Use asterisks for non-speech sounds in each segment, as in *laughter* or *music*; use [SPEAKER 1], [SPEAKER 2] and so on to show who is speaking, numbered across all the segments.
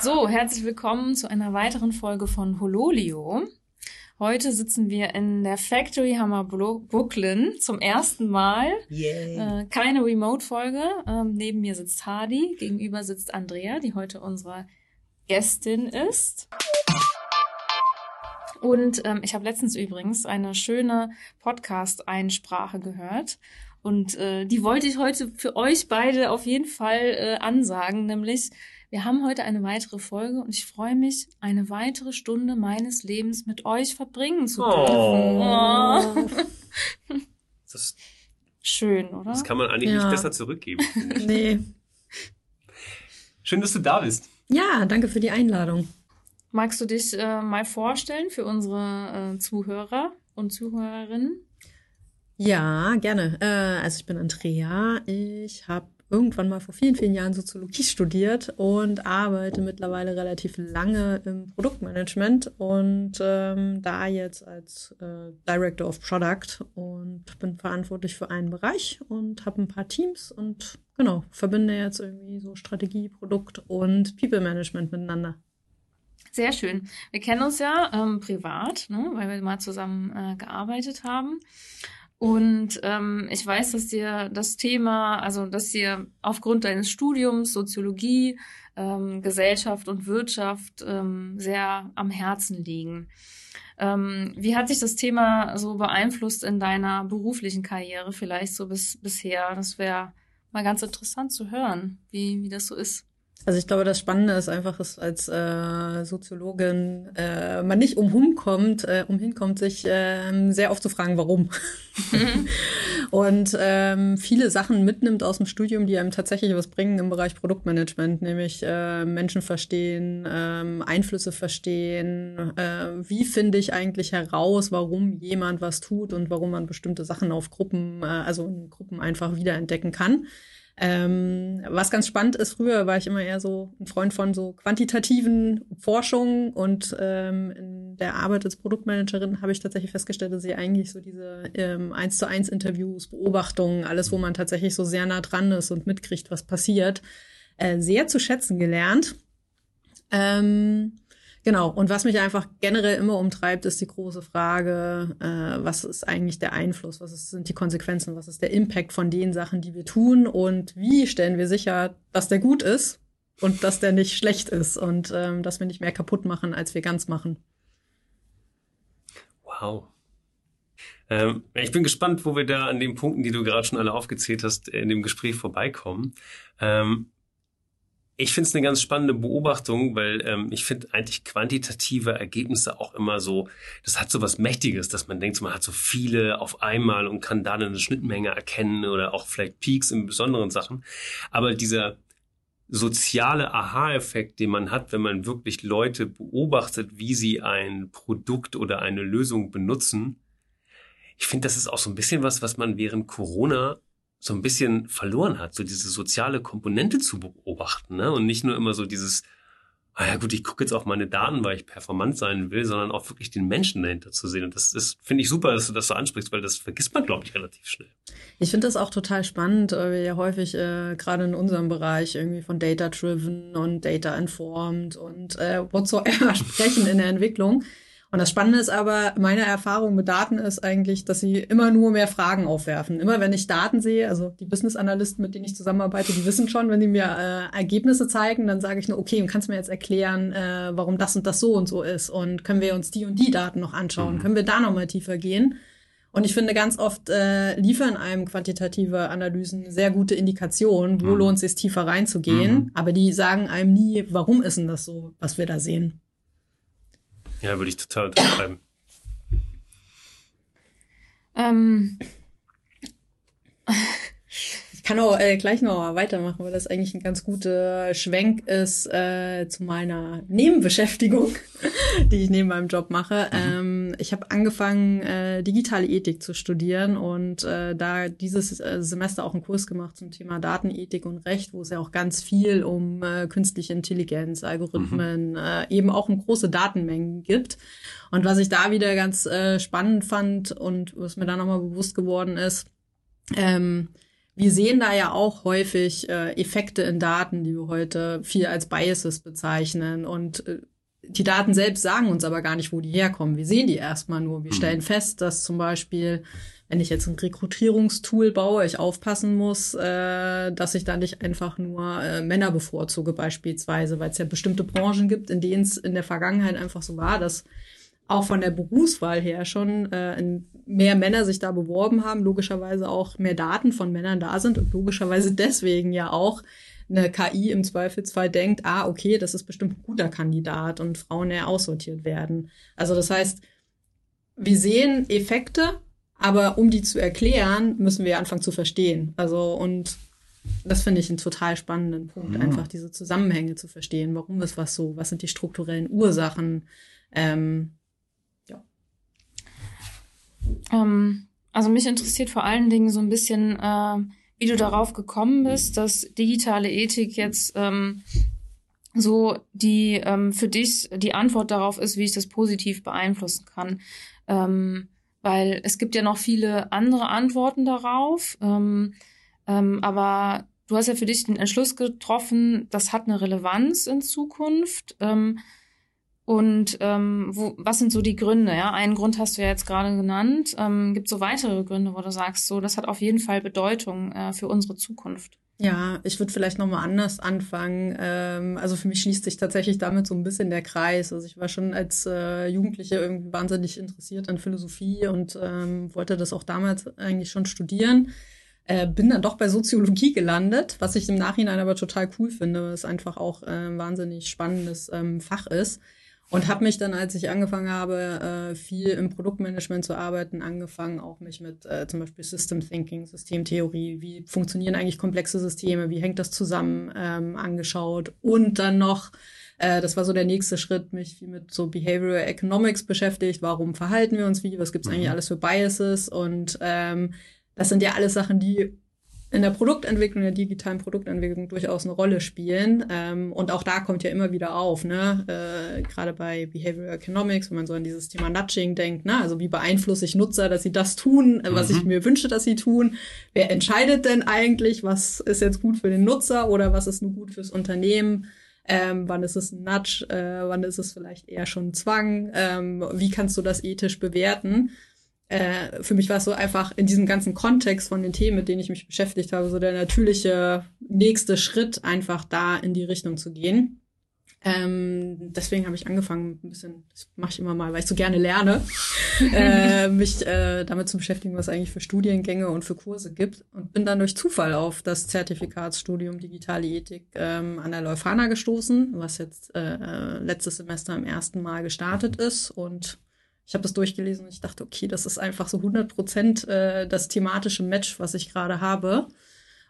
[SPEAKER 1] So, herzlich willkommen zu einer weiteren Folge von Hololio. Heute sitzen wir in der Factory Hammer Brooklyn zum ersten Mal. Yeah. Äh, keine Remote-Folge. Ähm, neben mir sitzt Hardy, gegenüber sitzt Andrea, die heute unsere Gästin ist. Und ähm, ich habe letztens übrigens eine schöne Podcast-Einsprache gehört. Und äh, die wollte ich heute für euch beide auf jeden Fall äh, ansagen, nämlich wir haben heute eine weitere Folge und ich freue mich, eine weitere Stunde meines Lebens mit euch verbringen zu dürfen. Oh.
[SPEAKER 2] oh. Das,
[SPEAKER 1] Schön, oder?
[SPEAKER 2] Das kann man eigentlich ja. nicht besser zurückgeben. nee. Schön, dass du da bist.
[SPEAKER 3] Ja, danke für die Einladung.
[SPEAKER 1] Magst du dich äh, mal vorstellen für unsere äh, Zuhörer und Zuhörerinnen?
[SPEAKER 3] Ja, gerne. Äh, also ich bin Andrea. Ich habe irgendwann mal vor vielen, vielen Jahren Soziologie studiert und arbeite mittlerweile relativ lange im Produktmanagement und ähm, da jetzt als äh, Director of Product und bin verantwortlich für einen Bereich und habe ein paar Teams und genau, verbinde jetzt irgendwie so Strategie, Produkt und People Management miteinander.
[SPEAKER 1] Sehr schön. Wir kennen uns ja ähm, privat, ne, weil wir mal zusammen äh, gearbeitet haben. Und ähm, ich weiß, dass dir das Thema, also dass dir aufgrund deines Studiums Soziologie, ähm, Gesellschaft und Wirtschaft ähm, sehr am Herzen liegen. Ähm, wie hat sich das Thema so beeinflusst in deiner beruflichen Karriere vielleicht so bis bisher? Das wäre mal ganz interessant zu hören, wie, wie das so ist.
[SPEAKER 3] Also ich glaube, das Spannende ist einfach, dass als äh, Soziologin äh, man nicht umhinkommt, äh, umhinkommt, sich äh, sehr oft zu fragen, warum. *laughs* *laughs* und ähm, viele Sachen mitnimmt aus dem Studium, die einem tatsächlich was bringen im Bereich Produktmanagement, nämlich äh, Menschen verstehen, äh, Einflüsse verstehen, äh, wie finde ich eigentlich heraus, warum jemand was tut und warum man bestimmte Sachen auf Gruppen, äh, also in Gruppen einfach wiederentdecken kann. Ähm, was ganz spannend ist, früher war ich immer eher so ein Freund von so quantitativen Forschungen und ähm, in der Arbeit als Produktmanagerin habe ich tatsächlich festgestellt, dass ich eigentlich so diese ähm, eins zu eins Interviews, Beobachtungen, alles, wo man tatsächlich so sehr nah dran ist und mitkriegt, was passiert, äh, sehr zu schätzen gelernt. Ähm, Genau. Und was mich einfach generell immer umtreibt, ist die große Frage, äh, was ist eigentlich der Einfluss? Was ist, sind die Konsequenzen? Was ist der Impact von den Sachen, die wir tun? Und wie stellen wir sicher, dass der gut ist und dass der nicht schlecht ist und ähm, dass wir nicht mehr kaputt machen, als wir ganz machen?
[SPEAKER 2] Wow. Ähm, ich bin gespannt, wo wir da an den Punkten, die du gerade schon alle aufgezählt hast, in dem Gespräch vorbeikommen. Ähm, ich finde es eine ganz spannende Beobachtung, weil ähm, ich finde eigentlich quantitative Ergebnisse auch immer so, das hat so was Mächtiges, dass man denkt, man hat so viele auf einmal und kann da eine Schnittmenge erkennen oder auch vielleicht Peaks in besonderen Sachen. Aber dieser soziale Aha-Effekt, den man hat, wenn man wirklich Leute beobachtet, wie sie ein Produkt oder eine Lösung benutzen, ich finde, das ist auch so ein bisschen was, was man während Corona so ein bisschen verloren hat, so diese soziale Komponente zu beobachten, ne? Und nicht nur immer so dieses, ah ja gut, ich gucke jetzt auf meine Daten, weil ich performant sein will, sondern auch wirklich den Menschen dahinter zu sehen. Und das ist, finde ich super, dass du das so ansprichst, weil das vergisst man, glaube ich, relativ schnell.
[SPEAKER 3] Ich finde das auch total spannend, weil wir ja häufig äh, gerade in unserem Bereich irgendwie von Data-Driven und Data-Informed und äh, whatsoever *laughs* sprechen in der Entwicklung. Und das Spannende ist aber, meine Erfahrung mit Daten ist eigentlich, dass sie immer nur mehr Fragen aufwerfen. Immer wenn ich Daten sehe, also die Business Analysten, mit denen ich zusammenarbeite, die wissen schon, wenn die mir äh, Ergebnisse zeigen, dann sage ich nur, okay, und kannst du mir jetzt erklären, äh, warum das und das so und so ist? Und können wir uns die und die Daten noch anschauen? Mhm. Können wir da noch mal tiefer gehen? Und ich finde, ganz oft äh, liefern einem quantitative Analysen sehr gute Indikationen, wo mhm. lohnt es sich tiefer reinzugehen. Mhm. Aber die sagen einem nie, warum ist denn das so, was wir da sehen.
[SPEAKER 2] Ja, würde ich total unterschreiben.
[SPEAKER 1] Ähm.
[SPEAKER 3] Ich kann auch äh, gleich noch weitermachen, weil das eigentlich ein ganz guter Schwenk ist äh, zu meiner Nebenbeschäftigung. *laughs* die ich neben meinem Job mache. Mhm. Ähm, ich habe angefangen, äh, digitale Ethik zu studieren und äh, da dieses äh, Semester auch einen Kurs gemacht zum Thema Datenethik und Recht, wo es ja auch ganz viel um äh, künstliche Intelligenz, Algorithmen, mhm. äh, eben auch um große Datenmengen gibt. Und was ich da wieder ganz äh, spannend fand und was mir da nochmal bewusst geworden ist, ähm, wir sehen da ja auch häufig äh, Effekte in Daten, die wir heute viel als Biases bezeichnen. Und äh, die Daten selbst sagen uns aber gar nicht, wo die herkommen. Wir sehen die erstmal nur. Wir mhm. stellen fest, dass zum Beispiel, wenn ich jetzt ein Rekrutierungstool baue, ich aufpassen muss, äh, dass ich da nicht einfach nur äh, Männer bevorzuge beispielsweise, weil es ja bestimmte Branchen gibt, in denen es in der Vergangenheit einfach so war, dass auch von der Berufswahl her schon äh, mehr Männer sich da beworben haben, logischerweise auch mehr Daten von Männern da sind und logischerweise *laughs* deswegen ja auch eine KI im Zweifelsfall denkt, ah, okay, das ist bestimmt ein guter Kandidat und Frauen eher aussortiert werden. Also das heißt, wir sehen Effekte, aber um die zu erklären, müssen wir anfangen zu verstehen. Also und das finde ich einen total spannenden Punkt, mhm. einfach diese Zusammenhänge zu verstehen. Warum ist was so? Was sind die strukturellen Ursachen? Ähm,
[SPEAKER 1] ähm, also mich interessiert vor allen Dingen so ein bisschen, äh, wie du darauf gekommen bist, dass digitale Ethik jetzt ähm, so die ähm, für dich die Antwort darauf ist, wie ich das positiv beeinflussen kann. Ähm, weil es gibt ja noch viele andere Antworten darauf. Ähm, ähm, aber du hast ja für dich den Entschluss getroffen, das hat eine Relevanz in Zukunft. Ähm, und ähm, wo, was sind so die Gründe? Ja, einen Grund hast du ja jetzt gerade genannt. Ähm, Gibt so weitere Gründe, wo du sagst, so das hat auf jeden Fall Bedeutung äh, für unsere Zukunft?
[SPEAKER 3] Ja, ich würde vielleicht noch mal anders anfangen. Ähm, also für mich schließt sich tatsächlich damit so ein bisschen der Kreis. Also ich war schon als äh, Jugendliche irgendwie wahnsinnig interessiert an Philosophie und ähm, wollte das auch damals eigentlich schon studieren. Äh, bin dann doch bei Soziologie gelandet, was ich im Nachhinein aber total cool finde, weil es einfach auch äh, ein wahnsinnig spannendes ähm, Fach ist. Und habe mich dann, als ich angefangen habe, äh, viel im Produktmanagement zu arbeiten, angefangen auch mich mit äh, zum Beispiel System Thinking, Systemtheorie, wie funktionieren eigentlich komplexe Systeme, wie hängt das zusammen, ähm, angeschaut. Und dann noch, äh, das war so der nächste Schritt, mich viel mit so Behavioral Economics beschäftigt. Warum verhalten wir uns wie? Was gibt's mhm. eigentlich alles für Biases? Und ähm, das sind ja alles Sachen, die in der Produktentwicklung, der digitalen Produktentwicklung durchaus eine Rolle spielen. Ähm, und auch da kommt ja immer wieder auf, ne? Äh, gerade bei Behavioral Economics, wenn man so an dieses Thema Nudging denkt, ne? also wie beeinflusse ich Nutzer, dass sie das tun, äh, was mhm. ich mir wünsche, dass sie tun. Wer entscheidet denn eigentlich, was ist jetzt gut für den Nutzer oder was ist nur gut fürs Unternehmen? Ähm, wann ist es ein Nudge? Äh, wann ist es vielleicht eher schon Zwang? Ähm, wie kannst du das ethisch bewerten? Äh, für mich war es so einfach in diesem ganzen Kontext von den Themen, mit denen ich mich beschäftigt habe, so der natürliche nächste Schritt, einfach da in die Richtung zu gehen. Ähm, deswegen habe ich angefangen, ein bisschen, das mache ich immer mal, weil ich so gerne lerne, *laughs* äh, mich äh, damit zu beschäftigen, was eigentlich für Studiengänge und für Kurse gibt. Und bin dann durch Zufall auf das Zertifikatsstudium Digitale Ethik ähm, an der Leuphana gestoßen, was jetzt äh, äh letztes Semester im ersten Mal gestartet ist. Und ich habe das durchgelesen und ich dachte, okay, das ist einfach so 100 Prozent äh, das thematische Match, was ich gerade habe.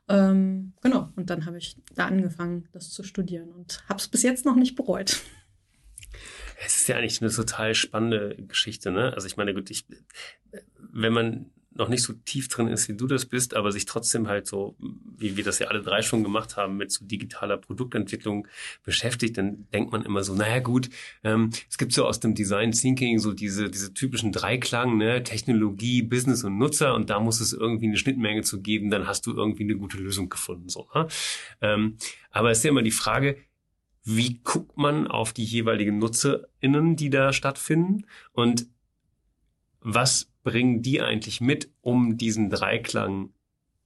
[SPEAKER 3] Ähm, genau, und dann habe ich da angefangen, das zu studieren und habe es bis jetzt noch nicht bereut.
[SPEAKER 2] Es ist ja eigentlich eine total spannende Geschichte, ne? Also ich meine, gut, ich, wenn man noch nicht so tief drin ist, wie du das bist, aber sich trotzdem halt so, wie wir das ja alle drei schon gemacht haben, mit so digitaler Produktentwicklung beschäftigt, dann denkt man immer so, naja gut, ähm, es gibt so aus dem Design Thinking so diese, diese typischen Dreiklang, ne, Technologie, Business und Nutzer und da muss es irgendwie eine Schnittmenge zu geben, dann hast du irgendwie eine gute Lösung gefunden. So, ne? ähm, aber es ist ja immer die Frage, wie guckt man auf die jeweiligen NutzerInnen, die da stattfinden und was bringen die eigentlich mit, um diesen Dreiklang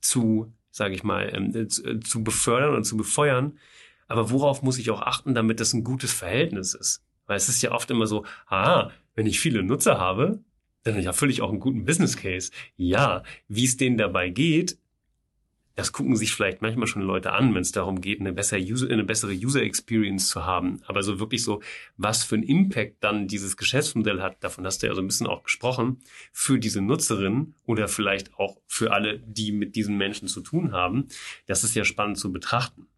[SPEAKER 2] zu, sage ich mal, ähm, äh, zu, äh, zu befördern und zu befeuern. Aber worauf muss ich auch achten, damit das ein gutes Verhältnis ist? Weil es ist ja oft immer so, ah, wenn ich viele Nutzer habe, dann erfülle ich auch einen guten Business Case. Ja, wie es denen dabei geht, das gucken sich vielleicht manchmal schon Leute an, wenn es darum geht, eine bessere, User, eine bessere User Experience zu haben. Aber so wirklich so, was für einen Impact dann dieses Geschäftsmodell hat, davon hast du ja so ein bisschen auch gesprochen, für diese Nutzerin oder vielleicht auch für alle, die mit diesen Menschen zu tun haben, das ist ja spannend zu betrachten.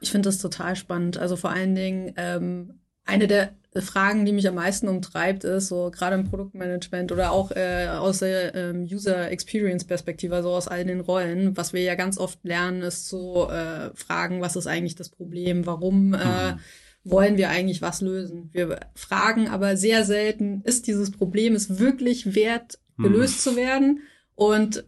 [SPEAKER 3] Ich finde das total spannend. Also vor allen Dingen, ähm, eine der Fragen, die mich am meisten umtreibt, ist so gerade im Produktmanagement oder auch äh, aus der ähm, User Experience Perspektive, also aus all den Rollen, was wir ja ganz oft lernen, ist so äh, Fragen, was ist eigentlich das Problem, warum äh, mhm. wollen wir eigentlich was lösen? Wir fragen aber sehr selten, ist dieses Problem es wirklich wert, gelöst mhm. zu werden? Und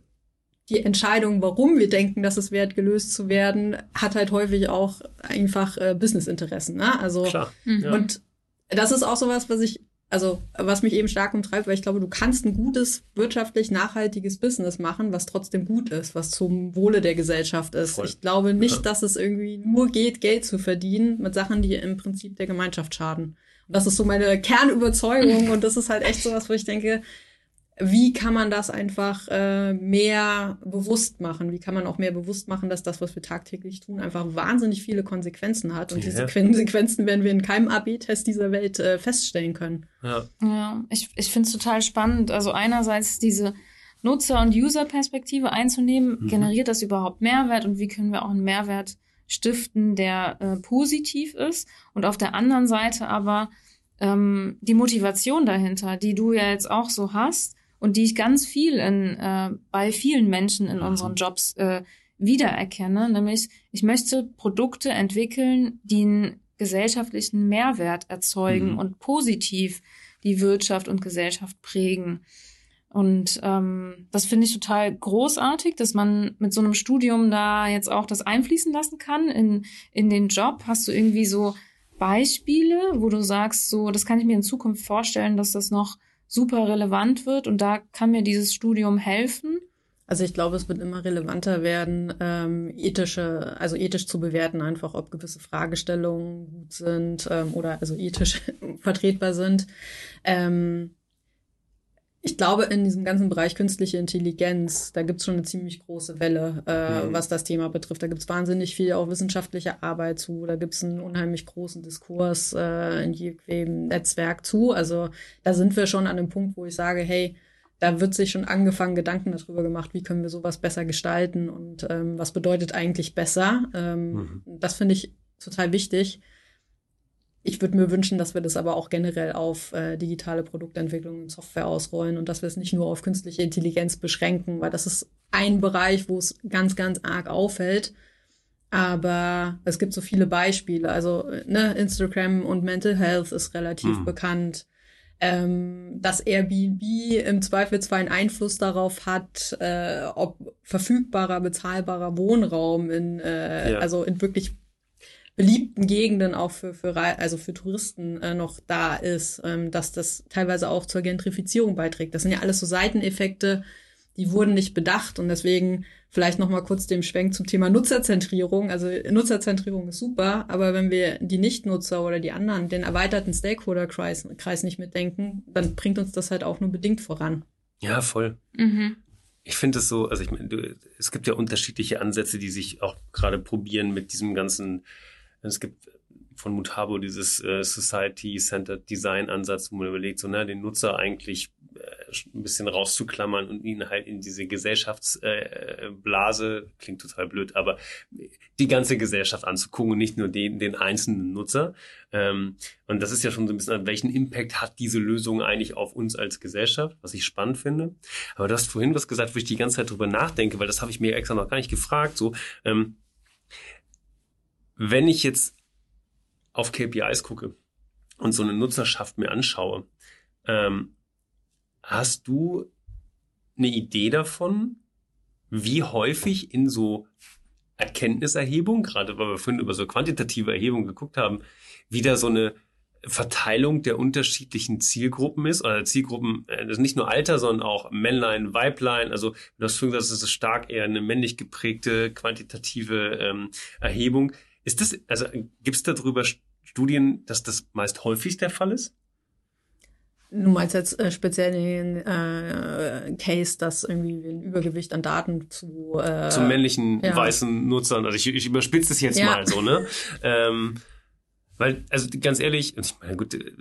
[SPEAKER 3] die Entscheidung, warum wir denken, dass es wert, gelöst zu werden, hat halt häufig auch einfach äh, Businessinteressen. Ne? Also Klar, mhm. und das ist auch sowas, was ich, also was mich eben stark umtreibt, weil ich glaube, du kannst ein gutes, wirtschaftlich nachhaltiges Business machen, was trotzdem gut ist, was zum Wohle der Gesellschaft ist. Voll. Ich glaube nicht, ja. dass es irgendwie nur geht, Geld zu verdienen mit Sachen, die im Prinzip der Gemeinschaft schaden. Und das ist so meine Kernüberzeugung und das ist halt echt sowas, wo ich denke, wie kann man das einfach äh, mehr bewusst machen? Wie kann man auch mehr bewusst machen, dass das, was wir tagtäglich tun, einfach wahnsinnig viele Konsequenzen hat? Und ja. diese Konsequenzen werden wir in keinem AB-Test dieser Welt äh, feststellen können.
[SPEAKER 1] Ja, ja ich, ich finde es total spannend. Also einerseits diese Nutzer- und User-Perspektive einzunehmen, mhm. generiert das überhaupt Mehrwert und wie können wir auch einen Mehrwert stiften, der äh, positiv ist? Und auf der anderen Seite aber ähm, die Motivation dahinter, die du ja jetzt auch so hast, und die ich ganz viel in, äh, bei vielen Menschen in unseren. Jobs äh, wiedererkenne, nämlich ich möchte Produkte entwickeln, die einen gesellschaftlichen Mehrwert erzeugen mhm. und positiv die Wirtschaft und Gesellschaft prägen. Und ähm, das finde ich total großartig, dass man mit so einem Studium da jetzt auch das einfließen lassen kann in, in den Job. Hast du irgendwie so Beispiele, wo du sagst, so, das kann ich mir in Zukunft vorstellen, dass das noch super relevant wird und da kann mir dieses Studium helfen?
[SPEAKER 3] Also ich glaube, es wird immer relevanter werden, ähm, ethische, also ethisch zu bewerten, einfach ob gewisse Fragestellungen gut sind ähm, oder also ethisch *laughs* vertretbar sind. Ähm, ich glaube, in diesem ganzen Bereich künstliche Intelligenz, da gibt's schon eine ziemlich große Welle, äh, mhm. was das Thema betrifft. Da gibt's wahnsinnig viel auch wissenschaftliche Arbeit zu. Da gibt's einen unheimlich großen Diskurs äh, in jedem Netzwerk zu. Also da sind wir schon an dem Punkt, wo ich sage, hey, da wird sich schon angefangen, Gedanken darüber gemacht, wie können wir sowas besser gestalten und ähm, was bedeutet eigentlich besser. Ähm, mhm. Das finde ich total wichtig. Ich würde mir wünschen, dass wir das aber auch generell auf äh, digitale Produktentwicklung und Software ausrollen und dass wir es nicht nur auf künstliche Intelligenz beschränken, weil das ist ein Bereich, wo es ganz, ganz arg auffällt. Aber es gibt so viele Beispiele. Also ne, Instagram und Mental Health ist relativ mhm. bekannt. Ähm, dass Airbnb im Zweifelsfall einen Einfluss darauf hat, äh, ob verfügbarer, bezahlbarer Wohnraum in, äh, ja. also in wirklich beliebten Gegenden auch für, für, also für Touristen äh, noch da ist, ähm, dass das teilweise auch zur Gentrifizierung beiträgt. Das sind ja alles so Seiteneffekte, die wurden nicht bedacht und deswegen vielleicht noch mal kurz dem Schwenk zum Thema Nutzerzentrierung. Also Nutzerzentrierung ist super, aber wenn wir die Nichtnutzer oder die anderen, den erweiterten Stakeholder-Kreis Kreis nicht mitdenken, dann bringt uns das halt auch nur bedingt voran.
[SPEAKER 2] Ja, voll. Mhm. Ich finde es so, also ich meine, es gibt ja unterschiedliche Ansätze, die sich auch gerade probieren mit diesem ganzen es gibt von Mutabo dieses äh, Society-Centered Design-Ansatz, wo man überlegt, so, na, den Nutzer eigentlich äh, ein bisschen rauszuklammern und ihn halt in diese Gesellschaftsblase, äh, klingt total blöd, aber die ganze Gesellschaft anzugucken und nicht nur den, den einzelnen Nutzer. Ähm, und das ist ja schon so ein bisschen, welchen Impact hat diese Lösung eigentlich auf uns als Gesellschaft, was ich spannend finde. Aber du hast vorhin was gesagt, wo ich die ganze Zeit drüber nachdenke, weil das habe ich mir extra noch gar nicht gefragt, so, ähm, wenn ich jetzt auf KPIs gucke und so eine Nutzerschaft mir anschaue, ähm, hast du eine Idee davon, wie häufig in so Erkenntniserhebung, gerade weil wir vorhin über so quantitative Erhebungen geguckt haben, wieder so eine Verteilung der unterschiedlichen Zielgruppen ist, oder Zielgruppen, äh, das ist nicht nur Alter, sondern auch Männlein, Weiblein, also du hast vorhin gesagt, das ist stark eher eine männlich geprägte quantitative ähm, Erhebung. Ist das, also gibt es darüber Studien, dass das meist häufig der Fall ist?
[SPEAKER 3] Du meinst jetzt äh, speziell den äh, Case, dass irgendwie ein Übergewicht an Daten zu
[SPEAKER 2] äh, zu männlichen ja. weißen Nutzern, also ich, ich überspitze es jetzt ja. mal so, ne? ähm, weil, also ganz ehrlich, ich meine, gut, äh,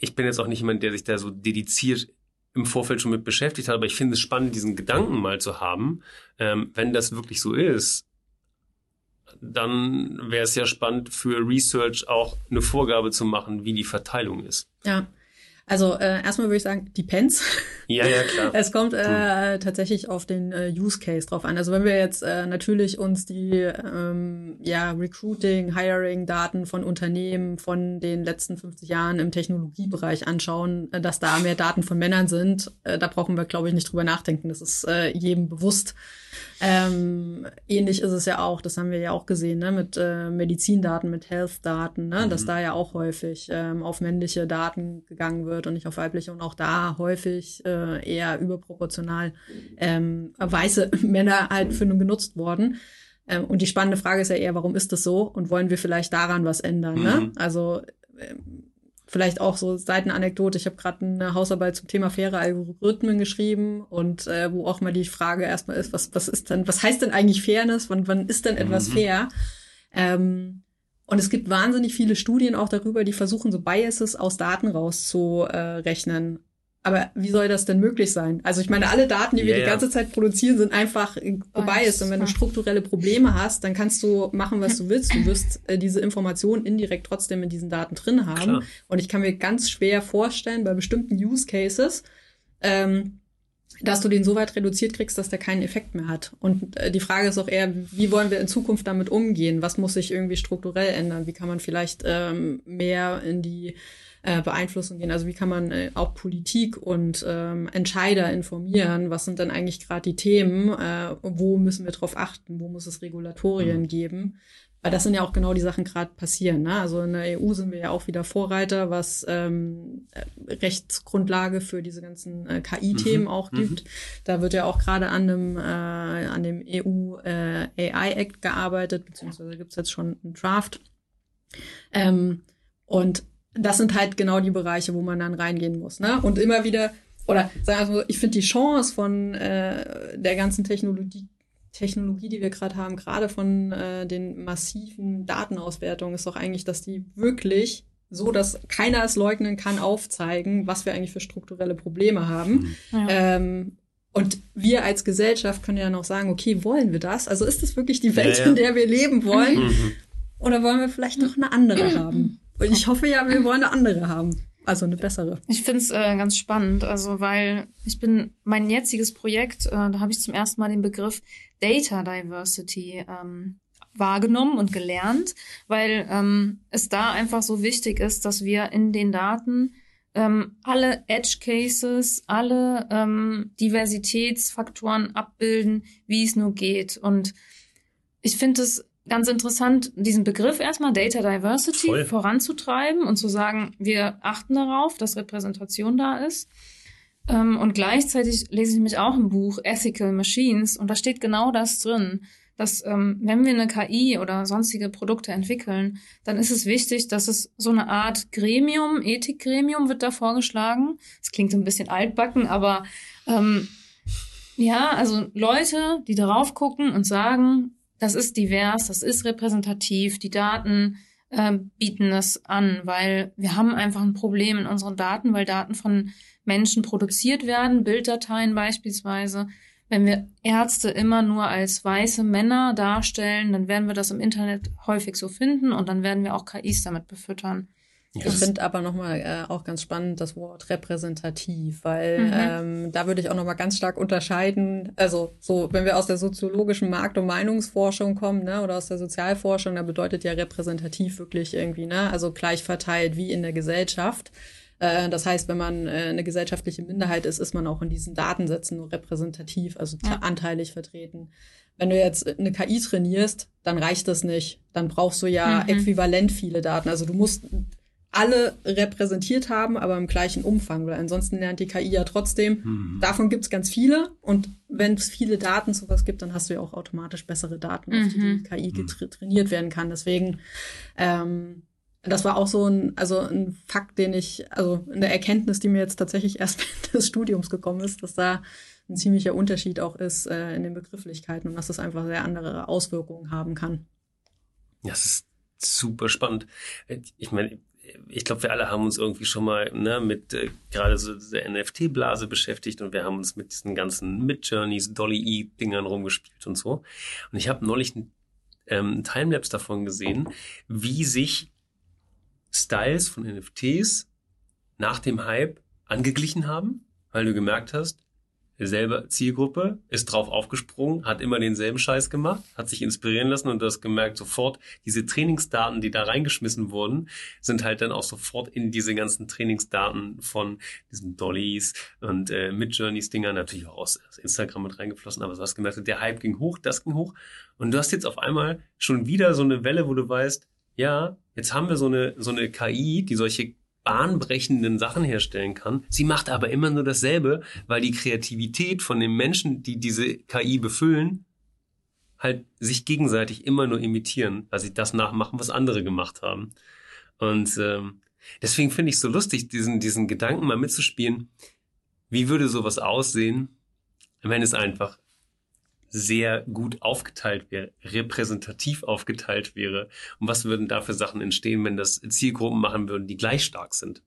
[SPEAKER 2] ich bin jetzt auch nicht jemand, der sich da so dediziert im Vorfeld schon mit beschäftigt hat, aber ich finde es spannend, diesen Gedanken mal zu haben, ähm, wenn das wirklich so ist, dann wäre es ja spannend für Research auch eine Vorgabe zu machen, wie die Verteilung ist.
[SPEAKER 3] Ja, also äh, erstmal würde ich sagen, depends.
[SPEAKER 2] Ja, ja, klar. *laughs*
[SPEAKER 3] es kommt äh, tatsächlich auf den äh, Use Case drauf an. Also wenn wir jetzt äh, natürlich uns die ähm, ja, Recruiting, Hiring-Daten von Unternehmen von den letzten 50 Jahren im Technologiebereich anschauen, äh, dass da mehr Daten von Männern sind, äh, da brauchen wir, glaube ich, nicht drüber nachdenken. Das ist äh, jedem bewusst. Ähm, ähnlich ist es ja auch, das haben wir ja auch gesehen, ne, mit äh, Medizindaten, mit Health-Daten, ne, mhm. dass da ja auch häufig ähm, auf männliche Daten gegangen wird und nicht auf weibliche und auch da häufig äh, eher überproportional ähm, weiße *laughs* Männer halt für nun genutzt worden. Ähm, und die spannende Frage ist ja eher, warum ist das so und wollen wir vielleicht daran was ändern? Ne? Mhm. Ne? Also ähm, vielleicht auch so Seitenanekdote. Ich habe gerade eine Hausarbeit zum Thema faire Algorithmen geschrieben und äh, wo auch mal die Frage erstmal ist, was, was ist denn, was heißt denn eigentlich Fairness? Wann, wann ist denn etwas mhm. fair? Ähm, und es gibt wahnsinnig viele Studien auch darüber, die versuchen, so Biases aus Daten rauszurechnen. Aber wie soll das denn möglich sein? Also ich meine, alle Daten, die wir yeah, die ganze Zeit produzieren, sind einfach vorbei ist. Und wenn du strukturelle Probleme hast, dann kannst du machen, was du willst. Du wirst äh, diese Informationen indirekt trotzdem in diesen Daten drin haben. Klar. Und ich kann mir ganz schwer vorstellen, bei bestimmten Use Cases, ähm, dass du den so weit reduziert kriegst, dass der keinen Effekt mehr hat. Und äh, die Frage ist auch eher, wie wollen wir in Zukunft damit umgehen? Was muss sich irgendwie strukturell ändern? Wie kann man vielleicht ähm, mehr in die äh, Beeinflussung gehen. Also wie kann man äh, auch Politik und ähm, Entscheider informieren? Was sind denn eigentlich gerade die Themen? Äh, wo müssen wir drauf achten? Wo muss es Regulatorien mhm. geben? Weil das sind ja auch genau die Sachen gerade passieren. Ne? Also in der EU sind wir ja auch wieder Vorreiter, was ähm, Rechtsgrundlage für diese ganzen äh, KI-Themen mhm. auch mhm. gibt. Mhm. Da wird ja auch gerade an dem, äh, an dem EU äh, AI Act gearbeitet, beziehungsweise gibt es jetzt schon einen Draft. Ähm, und das sind halt genau die Bereiche, wo man dann reingehen muss. Ne? Und immer wieder, oder sagen wir so, ich finde die Chance von äh, der ganzen Technologie, Technologie, die wir gerade haben, gerade von äh, den massiven Datenauswertungen, ist doch eigentlich, dass die wirklich so, dass keiner es leugnen kann, aufzeigen, was wir eigentlich für strukturelle Probleme haben. Mhm. Ja. Ähm, und wir als Gesellschaft können ja noch sagen, okay, wollen wir das? Also ist das wirklich die Welt, ja, ja. in der wir leben wollen? Mhm. Oder wollen wir vielleicht noch eine andere haben? Und ich hoffe ja, wir wollen eine andere haben. Also eine bessere.
[SPEAKER 1] Ich finde es äh, ganz spannend, also weil ich bin mein jetziges Projekt, äh, da habe ich zum ersten Mal den Begriff Data Diversity ähm, wahrgenommen und gelernt, weil ähm, es da einfach so wichtig ist, dass wir in den Daten ähm, alle Edge Cases, alle ähm, Diversitätsfaktoren abbilden, wie es nur geht. Und ich finde es ganz interessant, diesen Begriff erstmal Data Diversity Voll. voranzutreiben und zu sagen, wir achten darauf, dass Repräsentation da ist. Ähm, und gleichzeitig lese ich mich auch im Buch Ethical Machines und da steht genau das drin, dass ähm, wenn wir eine KI oder sonstige Produkte entwickeln, dann ist es wichtig, dass es so eine Art Gremium, Ethikgremium wird da vorgeschlagen. Das klingt so ein bisschen altbacken, aber ähm, ja, also Leute, die darauf gucken und sagen, das ist divers, das ist repräsentativ, die Daten äh, bieten es an, weil wir haben einfach ein Problem in unseren Daten, weil Daten von Menschen produziert werden, Bilddateien beispielsweise. Wenn wir Ärzte immer nur als weiße Männer darstellen, dann werden wir das im Internet häufig so finden und dann werden wir auch KIs damit befüttern.
[SPEAKER 3] Ich finde aber nochmal äh, auch ganz spannend das Wort repräsentativ, weil mhm. ähm, da würde ich auch nochmal ganz stark unterscheiden. Also so, wenn wir aus der soziologischen Markt- und Meinungsforschung kommen, ne, oder aus der Sozialforschung, da bedeutet ja repräsentativ wirklich irgendwie, ne, also gleich verteilt wie in der Gesellschaft. Äh, das heißt, wenn man äh, eine gesellschaftliche Minderheit ist, ist man auch in diesen Datensätzen nur repräsentativ, also ja. anteilig vertreten. Wenn du jetzt eine KI trainierst, dann reicht das nicht. Dann brauchst du ja mhm. äquivalent viele Daten. Also du musst alle repräsentiert haben, aber im gleichen Umfang, weil ansonsten lernt die KI ja trotzdem. Mhm. Davon gibt's ganz viele und wenn es viele Daten sowas gibt, dann hast du ja auch automatisch bessere Daten, auf die die KI mhm. trainiert werden kann. Deswegen, ähm, das war auch so ein, also ein Fakt, den ich, also eine Erkenntnis, die mir jetzt tatsächlich erst *laughs* während des Studiums gekommen ist, dass da ein ziemlicher Unterschied auch ist äh, in den Begrifflichkeiten und dass das einfach sehr andere Auswirkungen haben kann.
[SPEAKER 2] Ja, das ist super spannend. Ich meine, ich glaube, wir alle haben uns irgendwie schon mal ne, mit äh, gerade so der NFT-Blase beschäftigt und wir haben uns mit diesen ganzen Mid-Journeys, Dolly-E-Dingern rumgespielt und so. Und ich habe neulich ein ähm, Timelapse davon gesehen, wie sich Styles von NFTs nach dem Hype angeglichen haben, weil du gemerkt hast, selbe Zielgruppe, ist drauf aufgesprungen, hat immer denselben Scheiß gemacht, hat sich inspirieren lassen und du hast gemerkt, sofort diese Trainingsdaten, die da reingeschmissen wurden, sind halt dann auch sofort in diese ganzen Trainingsdaten von diesen Dollys und äh, Midjourneys-Dinger natürlich auch aus, aus Instagram mit reingeflossen, aber du hast gemerkt, der Hype ging hoch, das ging hoch und du hast jetzt auf einmal schon wieder so eine Welle, wo du weißt, ja, jetzt haben wir so eine, so eine KI, die solche bahnbrechenden Sachen herstellen kann. Sie macht aber immer nur dasselbe, weil die Kreativität von den Menschen, die diese KI befüllen, halt sich gegenseitig immer nur imitieren, weil sie das nachmachen, was andere gemacht haben. Und ähm, deswegen finde ich es so lustig, diesen, diesen Gedanken mal mitzuspielen. Wie würde sowas aussehen, wenn es einfach sehr gut aufgeteilt wäre, repräsentativ aufgeteilt wäre? Und was würden da für Sachen entstehen, wenn das Zielgruppen machen würden, die gleich stark sind?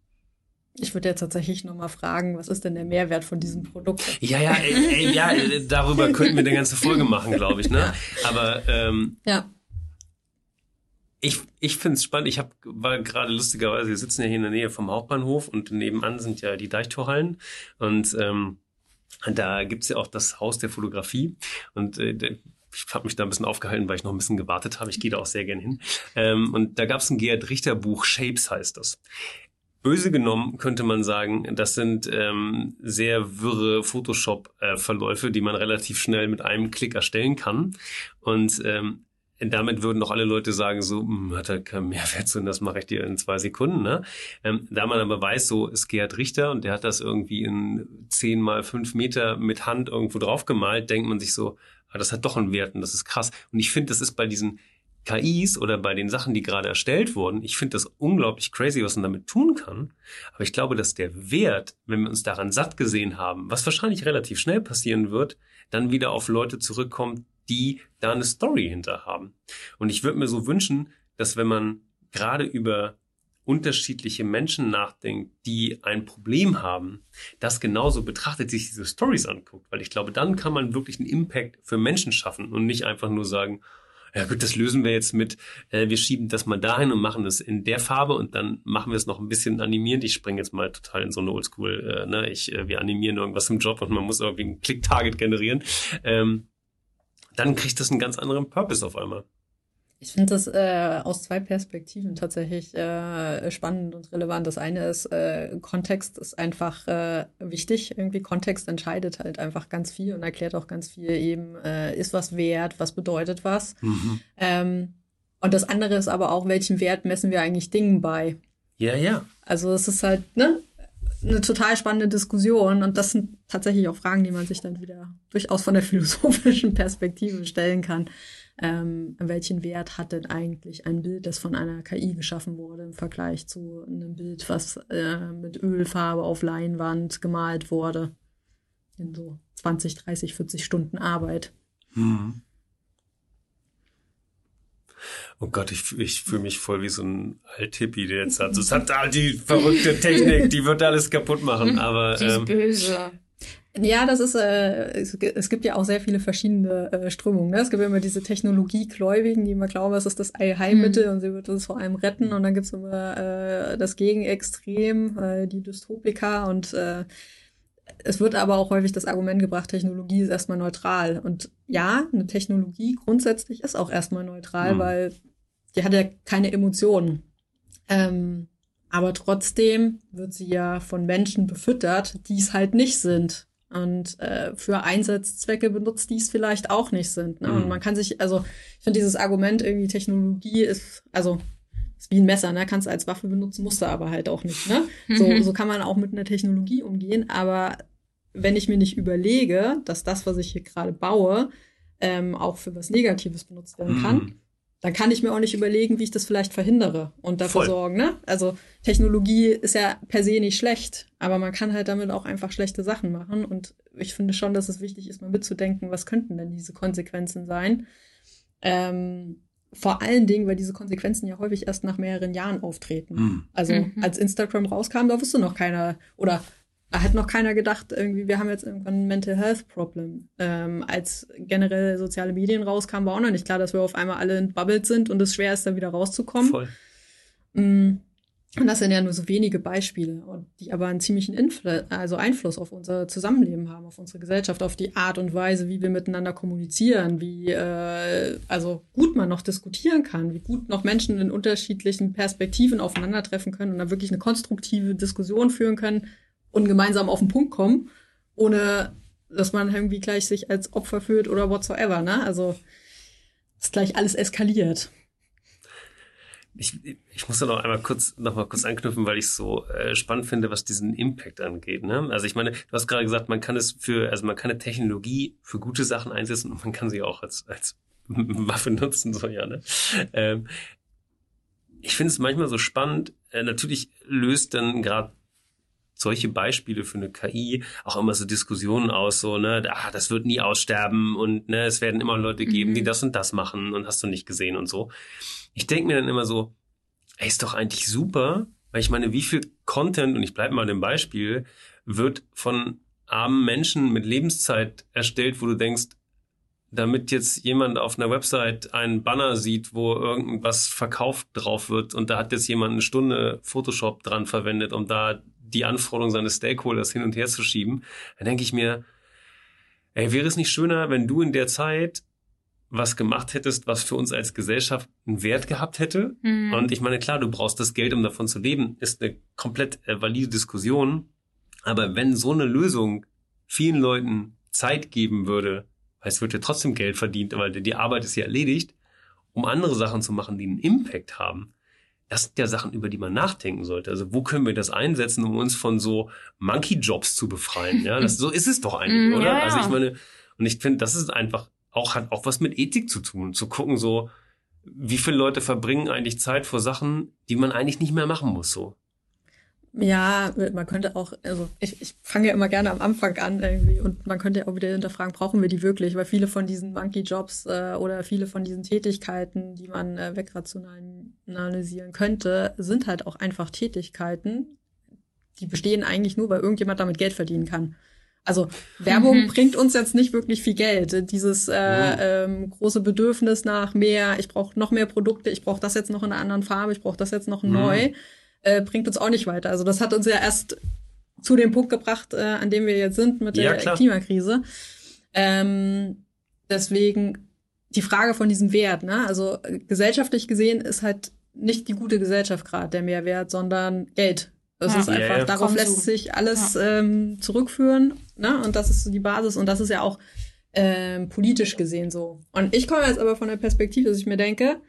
[SPEAKER 3] Ich würde jetzt tatsächlich nochmal fragen, was ist denn der Mehrwert von diesem Produkt?
[SPEAKER 2] Ja, ja, ey, ey, ja, darüber könnten wir eine ganze Folge machen, glaube ich. Ne? Aber ähm,
[SPEAKER 3] ja.
[SPEAKER 2] ich, ich finde es spannend. Ich hab, war gerade lustigerweise, wir sitzen ja hier in der Nähe vom Hauptbahnhof und nebenan sind ja die Deichtorhallen. Und ähm, da gibt's ja auch das Haus der Fotografie. Und äh, ich habe mich da ein bisschen aufgehalten, weil ich noch ein bisschen gewartet habe. Ich gehe da auch sehr gern hin. Ähm, und da gab's ein Gerhard Richter Buch, Shapes heißt das. Böse genommen könnte man sagen, das sind ähm, sehr wirre Photoshop-Verläufe, die man relativ schnell mit einem Klick erstellen kann. Und ähm, damit würden doch alle Leute sagen, so, hm, hat er keinen Mehrwert, und das mache ich dir in zwei Sekunden. Ne? Ähm, da man aber weiß, so ist Gerhard Richter und der hat das irgendwie in zehn mal fünf Meter mit Hand irgendwo drauf gemalt, denkt man sich so, ah, das hat doch einen Wert und das ist krass. Und ich finde, das ist bei diesen KIs oder bei den Sachen, die gerade erstellt wurden, ich finde das unglaublich crazy, was man damit tun kann. Aber ich glaube, dass der Wert, wenn wir uns daran satt gesehen haben, was wahrscheinlich relativ schnell passieren wird, dann wieder auf Leute zurückkommt, die da eine Story hinter haben. Und ich würde mir so wünschen, dass wenn man gerade über unterschiedliche Menschen nachdenkt, die ein Problem haben, das genauso betrachtet, sich diese Stories anguckt. Weil ich glaube, dann kann man wirklich einen Impact für Menschen schaffen und nicht einfach nur sagen, ja gut, das lösen wir jetzt mit, äh, wir schieben das mal dahin und machen das in der Farbe und dann machen wir es noch ein bisschen animierend. Ich springe jetzt mal total in so eine Oldschool, äh, ne? ich, äh, wir animieren irgendwas im Job und man muss irgendwie ein Click-Target generieren. Ähm, dann kriegt das einen ganz anderen Purpose auf einmal.
[SPEAKER 3] Ich finde das äh, aus zwei Perspektiven tatsächlich äh, spannend und relevant. Das eine ist, äh, Kontext ist einfach äh, wichtig. Irgendwie Kontext entscheidet halt einfach ganz viel und erklärt auch ganz viel eben, äh, ist was wert, was bedeutet was. Mhm. Ähm, und das andere ist aber auch, welchen Wert messen wir eigentlich Dingen bei?
[SPEAKER 2] Ja, ja.
[SPEAKER 3] Also es ist halt, ne, eine total spannende Diskussion und das sind tatsächlich auch Fragen, die man sich dann wieder durchaus von der *laughs* philosophischen Perspektive stellen kann. Ähm, welchen Wert hat denn eigentlich ein Bild, das von einer KI geschaffen wurde, im Vergleich zu einem Bild, was äh, mit Ölfarbe auf Leinwand gemalt wurde? In so 20, 30, 40 Stunden Arbeit. Mhm.
[SPEAKER 2] Oh Gott, ich, ich fühle mich voll wie so ein Althippie, der jetzt hat. Das hat da die verrückte Technik, die wird alles kaputt machen. *laughs* Aber
[SPEAKER 1] die ist ähm, böse.
[SPEAKER 3] Ja, das ist, äh, es, es gibt ja auch sehr viele verschiedene äh, Strömungen. Ne? Es gibt immer diese Technologiegläubigen, die immer glauben, es ist das Heilmittel mhm. und sie wird uns vor allem retten. Und dann gibt's immer äh, das Gegenextrem, äh, die Dystopiker. Und äh, es wird aber auch häufig das Argument gebracht, Technologie ist erstmal neutral. Und ja, eine Technologie grundsätzlich ist auch erstmal neutral, mhm. weil die hat ja keine Emotionen. Ähm, aber trotzdem wird sie ja von Menschen befüttert, die es halt nicht sind. Und äh, für Einsatzzwecke benutzt, die es vielleicht auch nicht sind. Ne? Mhm. Und man kann sich, also ich finde dieses Argument irgendwie Technologie ist, also ist wie ein Messer, ne? Kannst du als Waffe benutzen, musst du aber halt auch nicht. Ne? So, *laughs* so kann man auch mit einer Technologie umgehen. Aber wenn ich mir nicht überlege, dass das, was ich hier gerade baue, ähm, auch für was Negatives benutzt werden kann, mhm. dann kann ich mir auch nicht überlegen, wie ich das vielleicht verhindere und dafür Voll. sorgen. Ne? Also Technologie ist ja per se nicht schlecht, aber man kann halt damit auch einfach schlechte Sachen machen. Und ich finde schon, dass es wichtig ist, mal mitzudenken, was könnten denn diese Konsequenzen sein. Ähm, vor allen Dingen, weil diese Konsequenzen ja häufig erst nach mehreren Jahren auftreten. Mhm. Also mhm. als Instagram rauskam, da wusste noch keiner oder da hat noch keiner gedacht, irgendwie, wir haben jetzt irgendwann ein Mental Health Problem. Ähm, als generell soziale Medien rauskamen, war auch noch nicht klar, dass wir auf einmal alle entbubbelt sind und es schwer ist, da wieder rauszukommen. Voll. Mm. Und das sind ja nur so wenige Beispiele, die aber einen ziemlichen Influ also Einfluss auf unser Zusammenleben haben, auf unsere Gesellschaft, auf die Art und Weise, wie wir miteinander kommunizieren, wie äh, also gut man noch diskutieren kann, wie gut noch Menschen in unterschiedlichen Perspektiven aufeinandertreffen können und dann wirklich eine konstruktive Diskussion führen können und gemeinsam auf den Punkt kommen, ohne dass man irgendwie gleich sich als Opfer fühlt oder whatsoever. Ne? Also ist gleich alles eskaliert
[SPEAKER 2] ich, ich muss da noch einmal kurz noch mal kurz anknüpfen, weil ich es so äh, spannend finde, was diesen Impact angeht. Ne? Also ich meine, du hast gerade gesagt, man kann es für, also man kann eine Technologie für gute Sachen einsetzen und man kann sie auch als als *laughs* Waffe nutzen, so ja. Ne? Ähm, ich finde es manchmal so spannend. Äh, natürlich löst dann gerade solche Beispiele für eine KI auch immer so Diskussionen aus, so, ne, ah, das wird nie aussterben und ne, es werden immer Leute geben, mhm. die das und das machen und hast du nicht gesehen und so ich denke mir dann immer so, ey, ist doch eigentlich super, weil ich meine, wie viel Content, und ich bleibe mal dem Beispiel, wird von armen Menschen mit Lebenszeit erstellt, wo du denkst, damit jetzt jemand auf einer Website einen Banner sieht, wo irgendwas verkauft drauf wird und da hat jetzt jemand eine Stunde Photoshop dran verwendet, um da die Anforderungen seines Stakeholders hin und her zu schieben, dann denke ich mir, ey, wäre es nicht schöner, wenn du in der Zeit was gemacht hättest, was für uns als Gesellschaft einen Wert gehabt hätte. Mhm. Und ich meine, klar, du brauchst das Geld, um davon zu leben, ist eine komplett äh, valide Diskussion. Aber wenn so eine Lösung vielen Leuten Zeit geben würde, weil es wird ja trotzdem Geld verdient, weil die Arbeit ist ja erledigt, um andere Sachen zu machen, die einen Impact haben, das sind ja Sachen, über die man nachdenken sollte. Also wo können wir das einsetzen, um uns von so Monkey-Jobs zu befreien? Ja, das, so ist es doch eigentlich, mm, oder? Ja, ja. Also ich meine, und ich finde, das ist einfach auch hat auch was mit Ethik zu tun, zu gucken so, wie viele Leute verbringen eigentlich Zeit vor Sachen, die man eigentlich nicht mehr machen muss so.
[SPEAKER 3] Ja, man könnte auch, also ich, ich fange ja immer gerne am Anfang an irgendwie und man könnte ja auch wieder hinterfragen, brauchen wir die wirklich? Weil viele von diesen Monkey-Jobs äh, oder viele von diesen Tätigkeiten, die man äh, wegrationalisieren könnte, sind halt auch einfach Tätigkeiten, die bestehen eigentlich nur, weil irgendjemand damit Geld verdienen kann. Also Werbung mhm. bringt uns jetzt nicht wirklich viel Geld. Dieses äh, ähm, große Bedürfnis nach mehr, ich brauche noch mehr Produkte, ich brauche das jetzt noch in einer anderen Farbe, ich brauche das jetzt noch mhm. neu, äh, bringt uns auch nicht weiter. Also das hat uns ja erst zu dem Punkt gebracht, äh, an dem wir jetzt sind mit der ja, Klimakrise. Ähm, deswegen die Frage von diesem Wert, ne? Also gesellschaftlich gesehen ist halt nicht die gute Gesellschaft gerade der Mehrwert, sondern Geld. Das ja. ist einfach, ja, darauf lässt sich alles ja. ähm, zurückführen. Ne? Und das ist so die Basis. Und das ist ja auch ähm, politisch gesehen so. Und ich komme jetzt aber von der Perspektive, dass ich mir denke,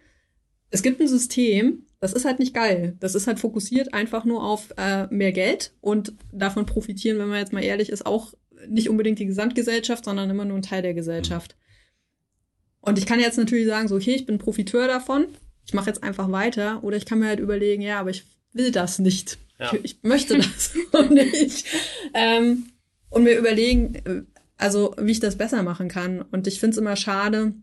[SPEAKER 3] es gibt ein System, das ist halt nicht geil. Das ist halt fokussiert einfach nur auf äh, mehr Geld und davon profitieren, wenn man jetzt mal ehrlich ist, auch nicht unbedingt die Gesamtgesellschaft, sondern immer nur ein Teil der Gesellschaft. Und ich kann jetzt natürlich sagen, so, okay, ich bin Profiteur davon, ich mache jetzt einfach weiter, oder ich kann mir halt überlegen, ja, aber ich will das nicht. Ja. Ich, ich, möchte das *laughs* nicht. Ähm, und mir überlegen, äh, also wie ich das besser machen kann. Und ich finde es immer schade,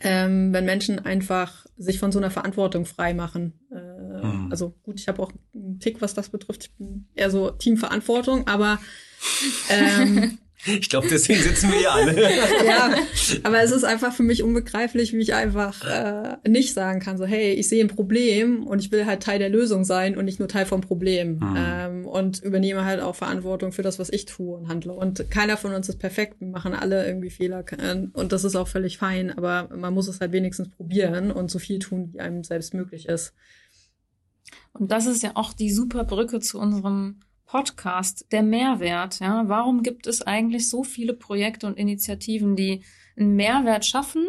[SPEAKER 3] ähm, wenn Menschen einfach sich von so einer Verantwortung frei machen. Äh, mhm. Also gut, ich habe auch einen Tick, was das betrifft. Ich bin eher so Teamverantwortung, aber *laughs* ähm,
[SPEAKER 2] Ich glaube, deswegen sitzen wir hier alle. *laughs*
[SPEAKER 3] ja, aber es ist einfach für mich unbegreiflich, wie ich einfach äh, nicht sagen kann, so hey, ich sehe ein Problem und ich will halt Teil der Lösung sein und nicht nur Teil vom Problem. Mhm. Ähm, und übernehme halt auch Verantwortung für das, was ich tue und handle. Und keiner von uns ist perfekt, wir machen alle irgendwie Fehler und das ist auch völlig fein, aber man muss es halt wenigstens probieren und so viel tun, wie einem selbst möglich ist.
[SPEAKER 1] Und das ist ja auch die super Brücke zu unserem Podcast, der Mehrwert. Ja, warum gibt es eigentlich so viele Projekte und Initiativen, die einen Mehrwert schaffen,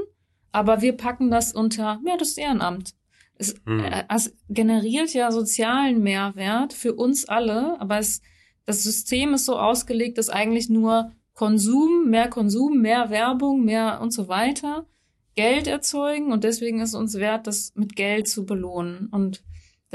[SPEAKER 1] aber wir packen das unter, ja, das Ehrenamt. Es, hm. äh, es generiert ja sozialen Mehrwert für uns alle, aber es, das System ist so ausgelegt, dass eigentlich nur Konsum, mehr Konsum, mehr Werbung, mehr und so weiter Geld erzeugen und deswegen ist es uns wert, das mit Geld zu belohnen. Und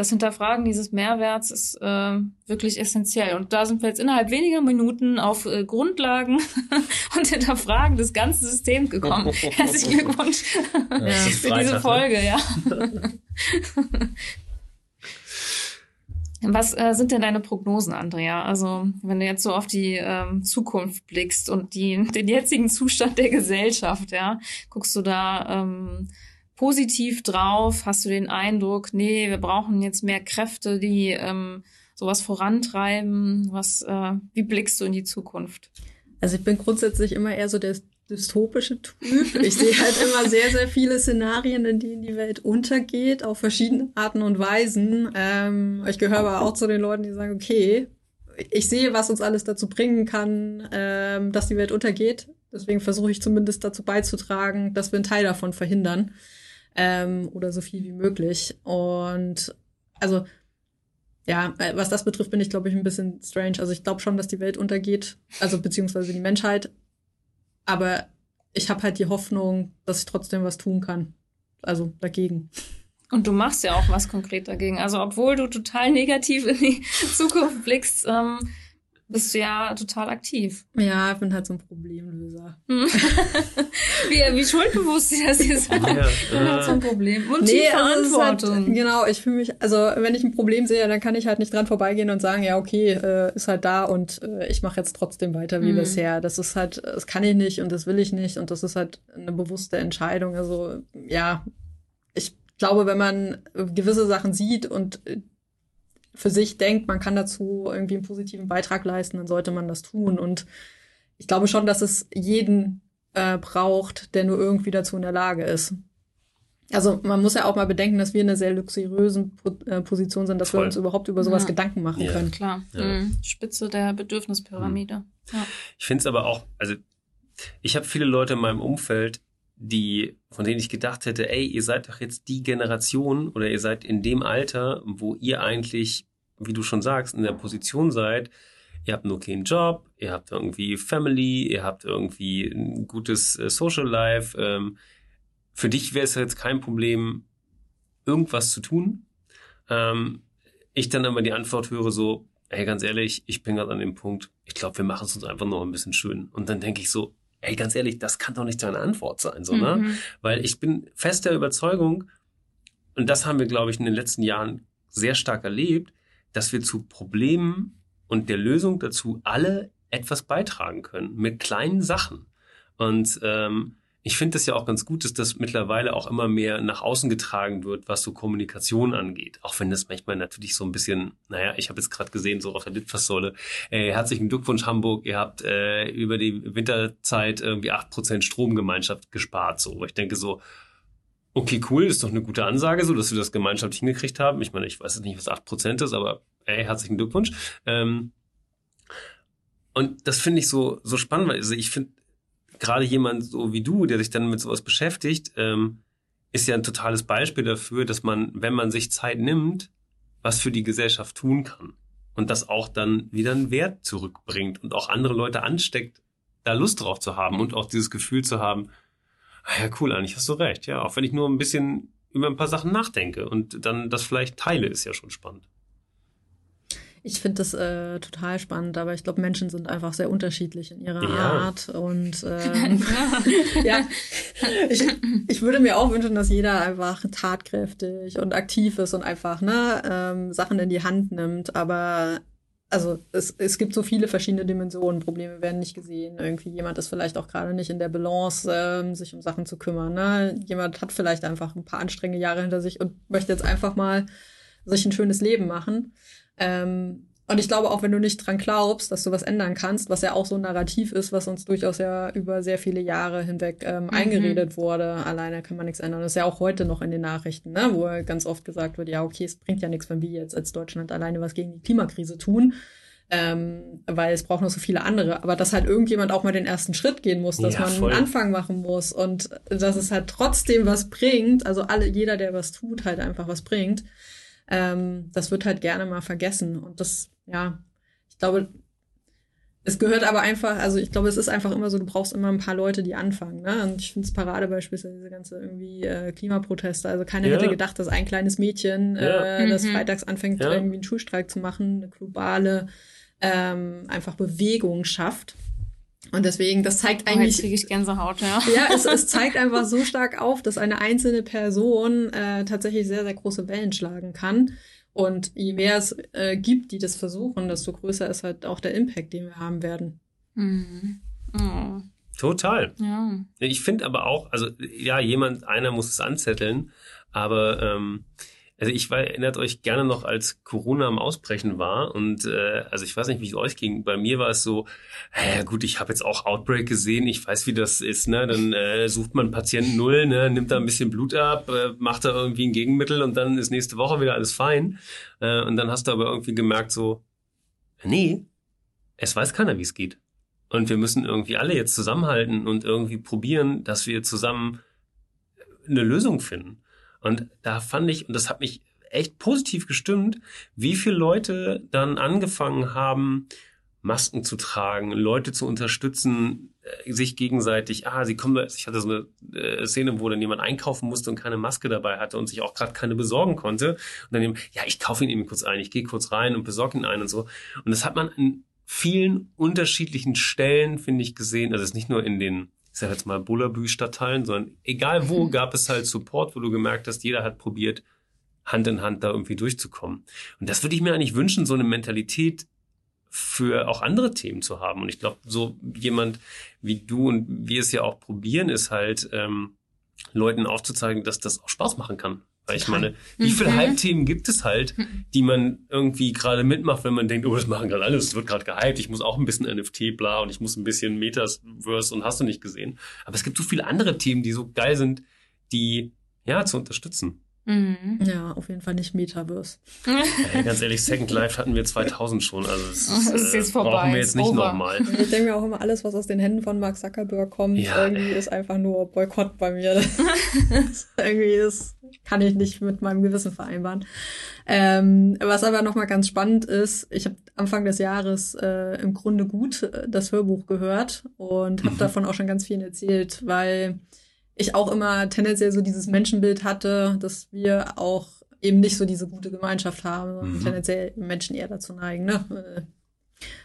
[SPEAKER 1] das Hinterfragen dieses Mehrwerts ist äh, wirklich essentiell. Und da sind wir jetzt innerhalb weniger Minuten auf äh, Grundlagen *laughs* und Hinterfragen des ganzen Systems gekommen. *laughs* Herzlichen Glückwunsch ja, *laughs* für diese ne? Folge, ja. Was äh, sind denn deine Prognosen, Andrea? Also, wenn du jetzt so auf die ähm, Zukunft blickst und die, den jetzigen Zustand der Gesellschaft, ja, guckst du da ähm, positiv drauf? Hast du den Eindruck, nee, wir brauchen jetzt mehr Kräfte, die ähm, sowas vorantreiben? Was, äh, wie blickst du in die Zukunft?
[SPEAKER 3] Also ich bin grundsätzlich immer eher so der dystopische Typ. Ich sehe halt immer sehr, sehr viele Szenarien, in denen die Welt untergeht, auf verschiedene Arten und Weisen. Ähm, ich gehöre aber auch zu den Leuten, die sagen, okay, ich sehe, was uns alles dazu bringen kann, ähm, dass die Welt untergeht. Deswegen versuche ich zumindest dazu beizutragen, dass wir einen Teil davon verhindern. Ähm, oder so viel wie möglich. Und also ja, was das betrifft, bin ich, glaube ich, ein bisschen strange. Also ich glaube schon, dass die Welt untergeht, also beziehungsweise die Menschheit. Aber ich habe halt die Hoffnung, dass ich trotzdem was tun kann. Also dagegen.
[SPEAKER 1] Und du machst ja auch was konkret dagegen. Also obwohl du total negativ in die *laughs* Zukunft blickst, ähm, bist du ja total aktiv.
[SPEAKER 3] Ja, ich bin halt so ein Problemlöser.
[SPEAKER 1] Hm. *laughs* wie, wie schuldbewusst sie das hier sagen. Ja, ich bin halt so ein Problem. Und nee, die also Verantwortung.
[SPEAKER 3] Halt, genau, ich fühle mich, also wenn ich ein Problem sehe, dann kann ich halt nicht dran vorbeigehen und sagen, ja, okay, äh, ist halt da und äh, ich mache jetzt trotzdem weiter wie mhm. bisher. Das ist halt, das kann ich nicht und das will ich nicht und das ist halt eine bewusste Entscheidung. Also ja, ich glaube, wenn man gewisse Sachen sieht und für sich denkt, man kann dazu irgendwie einen positiven Beitrag leisten, dann sollte man das tun. Und ich glaube schon, dass es jeden äh, braucht, der nur irgendwie dazu in der Lage ist. Also man muss ja auch mal bedenken, dass wir in einer sehr luxuriösen äh, Position sind, dass Voll. wir uns überhaupt über sowas ja. Gedanken machen ja. können.
[SPEAKER 1] Klar, ja. mhm. Spitze der Bedürfnispyramide. Mhm. Ja.
[SPEAKER 2] Ich finde es aber auch, also ich habe viele Leute in meinem Umfeld, die, von denen ich gedacht hätte, ey, ihr seid doch jetzt die Generation oder ihr seid in dem Alter, wo ihr eigentlich wie du schon sagst, in der Position seid, ihr habt nur keinen Job, ihr habt irgendwie Family, ihr habt irgendwie ein gutes äh, Social Life. Ähm, für dich wäre es jetzt kein Problem, irgendwas zu tun. Ähm, ich dann aber die Antwort höre so, ey, ganz ehrlich, ich bin gerade an dem Punkt, ich glaube, wir machen es uns einfach noch ein bisschen schön. Und dann denke ich so, ey, ganz ehrlich, das kann doch nicht deine Antwort sein, so, ne? Mhm. Weil ich bin fest der Überzeugung, und das haben wir, glaube ich, in den letzten Jahren sehr stark erlebt, dass wir zu Problemen und der Lösung dazu alle etwas beitragen können mit kleinen Sachen. Und ähm, ich finde es ja auch ganz gut, dass das mittlerweile auch immer mehr nach außen getragen wird, was so Kommunikation angeht. Auch wenn das manchmal natürlich so ein bisschen, naja, ich habe jetzt gerade gesehen, so auf der Litfaßsäule, äh, herzlichen Glückwunsch Hamburg, ihr habt äh, über die Winterzeit irgendwie acht Prozent Stromgemeinschaft gespart. So, ich denke so, okay, cool, ist doch eine gute Ansage, so dass wir das gemeinschaftlich hingekriegt haben. Ich meine, ich weiß jetzt nicht, was acht Prozent ist, aber ey, herzlichen Glückwunsch. Ähm, und das finde ich so, so spannend, weil also ich finde, gerade jemand so wie du, der sich dann mit sowas beschäftigt, ähm, ist ja ein totales Beispiel dafür, dass man, wenn man sich Zeit nimmt, was für die Gesellschaft tun kann. Und das auch dann wieder einen Wert zurückbringt und auch andere Leute ansteckt, da Lust drauf zu haben und auch dieses Gefühl zu haben, Ah ja, cool, eigentlich hast du recht. Ja, auch wenn ich nur ein bisschen über ein paar Sachen nachdenke und dann das vielleicht teile, ist ja schon spannend.
[SPEAKER 3] Ich finde das äh, total spannend, aber ich glaube, Menschen sind einfach sehr unterschiedlich in ihrer ja. Art. Und ähm, *laughs* *laughs* ja, ich, ich würde mir auch wünschen, dass jeder einfach tatkräftig und aktiv ist und einfach ne, ähm, Sachen in die Hand nimmt. Aber also es, es gibt so viele verschiedene Dimensionen. Probleme werden nicht gesehen. Irgendwie jemand ist vielleicht auch gerade nicht in der Balance, ähm, sich um Sachen zu kümmern. Ne? Jemand hat vielleicht einfach ein paar anstrengende Jahre hinter sich und möchte jetzt einfach mal sich ein schönes Leben machen. Ähm, und ich glaube auch, wenn du nicht dran glaubst, dass du was ändern kannst, was ja auch so ein Narrativ ist, was uns durchaus ja über sehr viele Jahre hinweg ähm, mhm. eingeredet wurde, alleine kann man nichts ändern. Das ist ja auch heute noch in den Nachrichten, ne? wo ganz oft gesagt wird, ja, okay, es bringt ja nichts, wenn wir jetzt als Deutschland alleine was gegen die Klimakrise tun. Ähm, weil es braucht noch so viele andere. Aber dass halt irgendjemand auch mal den ersten Schritt gehen muss, dass ja, man voll. einen Anfang machen muss und dass es halt trotzdem was bringt, also alle, jeder, der was tut, halt einfach was bringt. Ähm, das wird halt gerne mal vergessen. Und das ja, ich glaube, es gehört aber einfach, also ich glaube, es ist einfach immer so, du brauchst immer ein paar Leute, die anfangen. Ne? Und ich finde es Paradebeispiel ist ja diese ganze irgendwie äh, Klimaproteste. Also keiner ja. hätte gedacht, dass ein kleines Mädchen, ja. äh, das mhm. freitags anfängt, ja. irgendwie einen Schulstreik zu machen, eine globale ähm, einfach Bewegung schafft. Und deswegen, das zeigt oh, eigentlich.
[SPEAKER 1] kriege ich Gänsehaut, ja. *laughs*
[SPEAKER 3] Ja, es, es zeigt *laughs* einfach so stark auf, dass eine einzelne Person äh, tatsächlich sehr, sehr große Wellen schlagen kann. Und je mehr es äh, gibt, die das versuchen, desto größer ist halt auch der Impact, den wir haben werden. Mhm.
[SPEAKER 2] Oh. Total. Ja. Ich finde aber auch, also ja, jemand, einer muss es anzetteln, aber ähm, also ich war, erinnert euch gerne noch, als Corona am Ausbrechen war und äh, also ich weiß nicht, wie es euch ging. Bei mir war es so, äh, gut, ich habe jetzt auch Outbreak gesehen, ich weiß, wie das ist. Ne, dann äh, sucht man Patienten null, ne, nimmt da ein bisschen Blut ab, äh, macht da irgendwie ein Gegenmittel und dann ist nächste Woche wieder alles fein. Äh, und dann hast du aber irgendwie gemerkt so, nee, es weiß keiner, wie es geht. Und wir müssen irgendwie alle jetzt zusammenhalten und irgendwie probieren, dass wir zusammen eine Lösung finden. Und da fand ich, und das hat mich echt positiv gestimmt, wie viele Leute dann angefangen haben, Masken zu tragen, Leute zu unterstützen, äh, sich gegenseitig, ah, sie kommen, ich hatte so eine äh, Szene, wo dann jemand einkaufen musste und keine Maske dabei hatte und sich auch gerade keine besorgen konnte. Und dann eben, ja, ich kaufe ihn eben kurz ein, ich gehe kurz rein und besorge ihn ein und so. Und das hat man in vielen unterschiedlichen Stellen, finde ich, gesehen. Also es ist nicht nur in den ich sag jetzt mal Bullabü-Stadtteilen, sondern egal wo mhm. gab es halt Support, wo du gemerkt hast, jeder hat probiert, Hand in Hand da irgendwie durchzukommen. Und das würde ich mir eigentlich wünschen, so eine Mentalität für auch andere Themen zu haben. Und ich glaube, so jemand wie du und wir es ja auch probieren, ist halt ähm, Leuten aufzuzeigen, dass das auch Spaß machen kann. Weil ich meine, wie viele mhm. Halbthemen gibt es halt, mhm. die man irgendwie gerade mitmacht, wenn man denkt, oh, das machen gerade alles, es wird gerade gehypt, ich muss auch ein bisschen NFT, bla, und ich muss ein bisschen Metaverse und hast du nicht gesehen. Aber es gibt so viele andere Themen, die so geil sind, die, ja, zu unterstützen.
[SPEAKER 3] Mhm. Ja, auf jeden Fall nicht Metaverse.
[SPEAKER 2] Ey, ganz ehrlich, Second Life hatten wir 2000 schon. Also das, das *laughs* ist jetzt äh, vorbei. brauchen wir jetzt nicht nochmal.
[SPEAKER 3] Ich denke mir auch immer, alles, was aus den Händen von Mark Zuckerberg kommt, ja, irgendwie ey. ist einfach nur Boykott bei mir. *laughs* Das, irgendwie ist, kann ich nicht mit meinem Gewissen vereinbaren. Ähm, was aber nochmal ganz spannend ist, ich habe Anfang des Jahres äh, im Grunde gut äh, das Hörbuch gehört und habe mhm. davon auch schon ganz viel erzählt, weil ich auch immer tendenziell so dieses Menschenbild hatte, dass wir auch eben nicht so diese gute Gemeinschaft haben und mhm. tendenziell Menschen eher dazu neigen, ne, äh,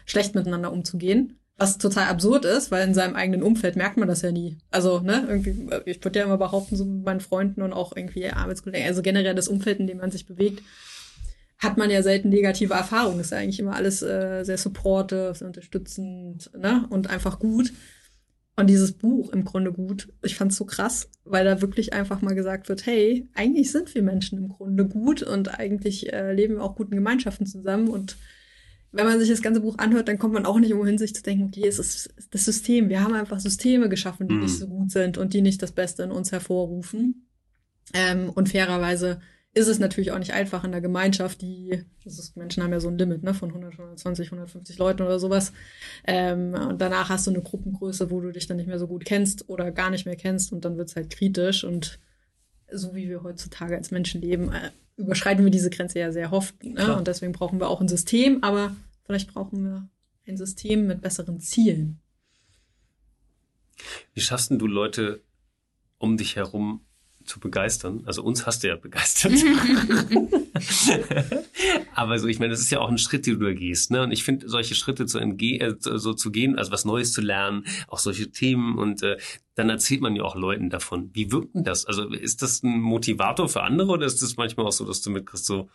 [SPEAKER 3] schlecht miteinander umzugehen. Was total absurd ist, weil in seinem eigenen Umfeld merkt man das ja nie. Also, ne, irgendwie, ich würde ja immer behaupten, so mit meinen Freunden und auch irgendwie Arbeitskollegen, also generell das Umfeld, in dem man sich bewegt, hat man ja selten negative Erfahrungen. Ist ja eigentlich immer alles äh, sehr supportive, unterstützend, ne, und einfach gut. Und dieses Buch im Grunde gut. Ich fand es so krass, weil da wirklich einfach mal gesagt wird, hey, eigentlich sind wir Menschen im Grunde gut und eigentlich äh, leben wir auch guten Gemeinschaften zusammen. Und wenn man sich das ganze Buch anhört, dann kommt man auch nicht umhin, sich zu denken, okay, es ist das System. Wir haben einfach Systeme geschaffen, die mhm. nicht so gut sind und die nicht das Beste in uns hervorrufen. Ähm, und fairerweise ist es natürlich auch nicht einfach in der Gemeinschaft, die, das ist, Menschen haben ja so ein Limit, ne, von 100, 120, 150 Leuten oder sowas. Ähm, und danach hast du eine Gruppengröße, wo du dich dann nicht mehr so gut kennst oder gar nicht mehr kennst und dann wird's halt kritisch. Und so wie wir heutzutage als Menschen leben, äh, überschreiten wir diese Grenze ja sehr oft. Ne? Und deswegen brauchen wir auch ein System, aber vielleicht brauchen wir ein System mit besseren Zielen.
[SPEAKER 2] Wie schaffst du Leute um dich herum zu begeistern. Also uns hast du ja begeistert. *laughs* Aber so, ich meine, das ist ja auch ein Schritt, den du da gehst. Ne? Und ich finde, solche Schritte zu entgehen, äh, so zu gehen, also was Neues zu lernen, auch solche Themen und äh, dann erzählt man ja auch Leuten davon. Wie wirkt denn das? Also ist das ein Motivator für andere oder ist das manchmal auch so, dass du mitkriegst, so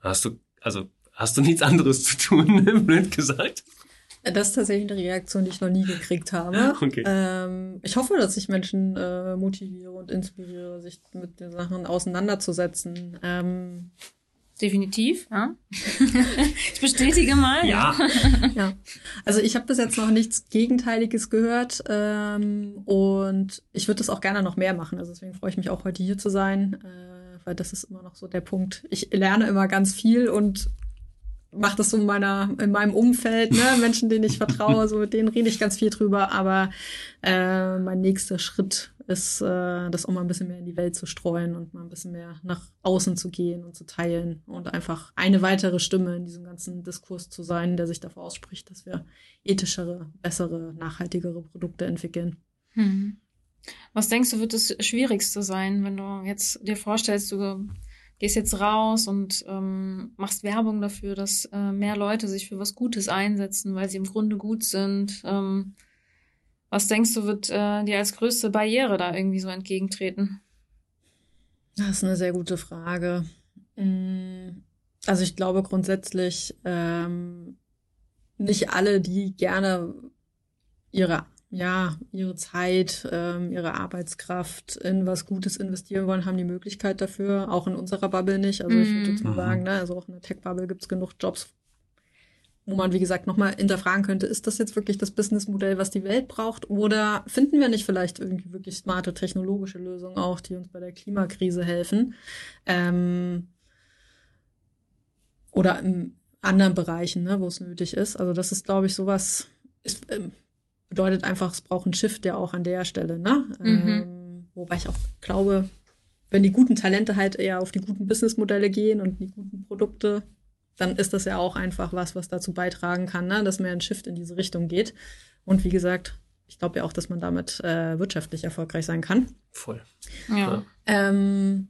[SPEAKER 2] hast du, also hast du nichts anderes zu tun, *laughs* blöd gesagt?
[SPEAKER 3] Das ist tatsächlich eine Reaktion, die ich noch nie gekriegt habe. *laughs* Okay. Ähm, ich hoffe, dass ich Menschen äh, motiviere und inspiriere, sich mit den Sachen auseinanderzusetzen. Ähm,
[SPEAKER 1] Definitiv, ja. *laughs* ich bestätige mal.
[SPEAKER 3] Ja. *laughs* ja. Also ich habe bis jetzt noch nichts Gegenteiliges gehört ähm, und ich würde das auch gerne noch mehr machen. Also deswegen freue ich mich auch heute hier zu sein, äh, weil das ist immer noch so der Punkt. Ich lerne immer ganz viel und mache das so in meiner, in meinem Umfeld, ne, *laughs* Menschen, denen ich vertraue, so mit denen rede ich ganz viel drüber, aber äh, mein nächster Schritt ist, äh, das auch mal ein bisschen mehr in die Welt zu streuen und mal ein bisschen mehr nach außen zu gehen und zu teilen und einfach eine weitere Stimme in diesem ganzen Diskurs zu sein, der sich davor ausspricht, dass wir ethischere, bessere, nachhaltigere Produkte entwickeln. Hm.
[SPEAKER 1] Was denkst du, wird das Schwierigste sein, wenn du jetzt dir vorstellst, du gehst jetzt raus und ähm, machst Werbung dafür, dass äh, mehr Leute sich für was Gutes einsetzen, weil sie im Grunde gut sind. Ähm, was denkst du, wird äh, dir als größte Barriere da irgendwie so entgegentreten?
[SPEAKER 3] Das ist eine sehr gute Frage. Mm, also ich glaube grundsätzlich ähm, nicht alle, die gerne ihre ja ihre Zeit, ähm, ihre Arbeitskraft in was Gutes investieren wollen, haben die Möglichkeit dafür. Auch in unserer Bubble nicht. Also ich würde jetzt mal mhm. sagen, ne, also auch in der Tech-Bubble gibt es genug Jobs, wo man, wie gesagt, nochmal hinterfragen könnte, ist das jetzt wirklich das Businessmodell, was die Welt braucht? Oder finden wir nicht vielleicht irgendwie wirklich smarte technologische Lösungen auch, die uns bei der Klimakrise helfen? Ähm, oder in anderen Bereichen, ne, wo es nötig ist. Also das ist, glaube ich, sowas, ist, ähm, bedeutet einfach, es braucht einen Shift ja auch an der Stelle. Ne? Mhm. Ähm, wobei ich auch glaube, wenn die guten Talente halt eher auf die guten Businessmodelle gehen und die guten Produkte, dann ist das ja auch einfach was, was dazu beitragen kann, ne? dass mehr ein Shift in diese Richtung geht. Und wie gesagt, ich glaube ja auch, dass man damit äh, wirtschaftlich erfolgreich sein kann.
[SPEAKER 2] Voll.
[SPEAKER 3] Ja. Ähm,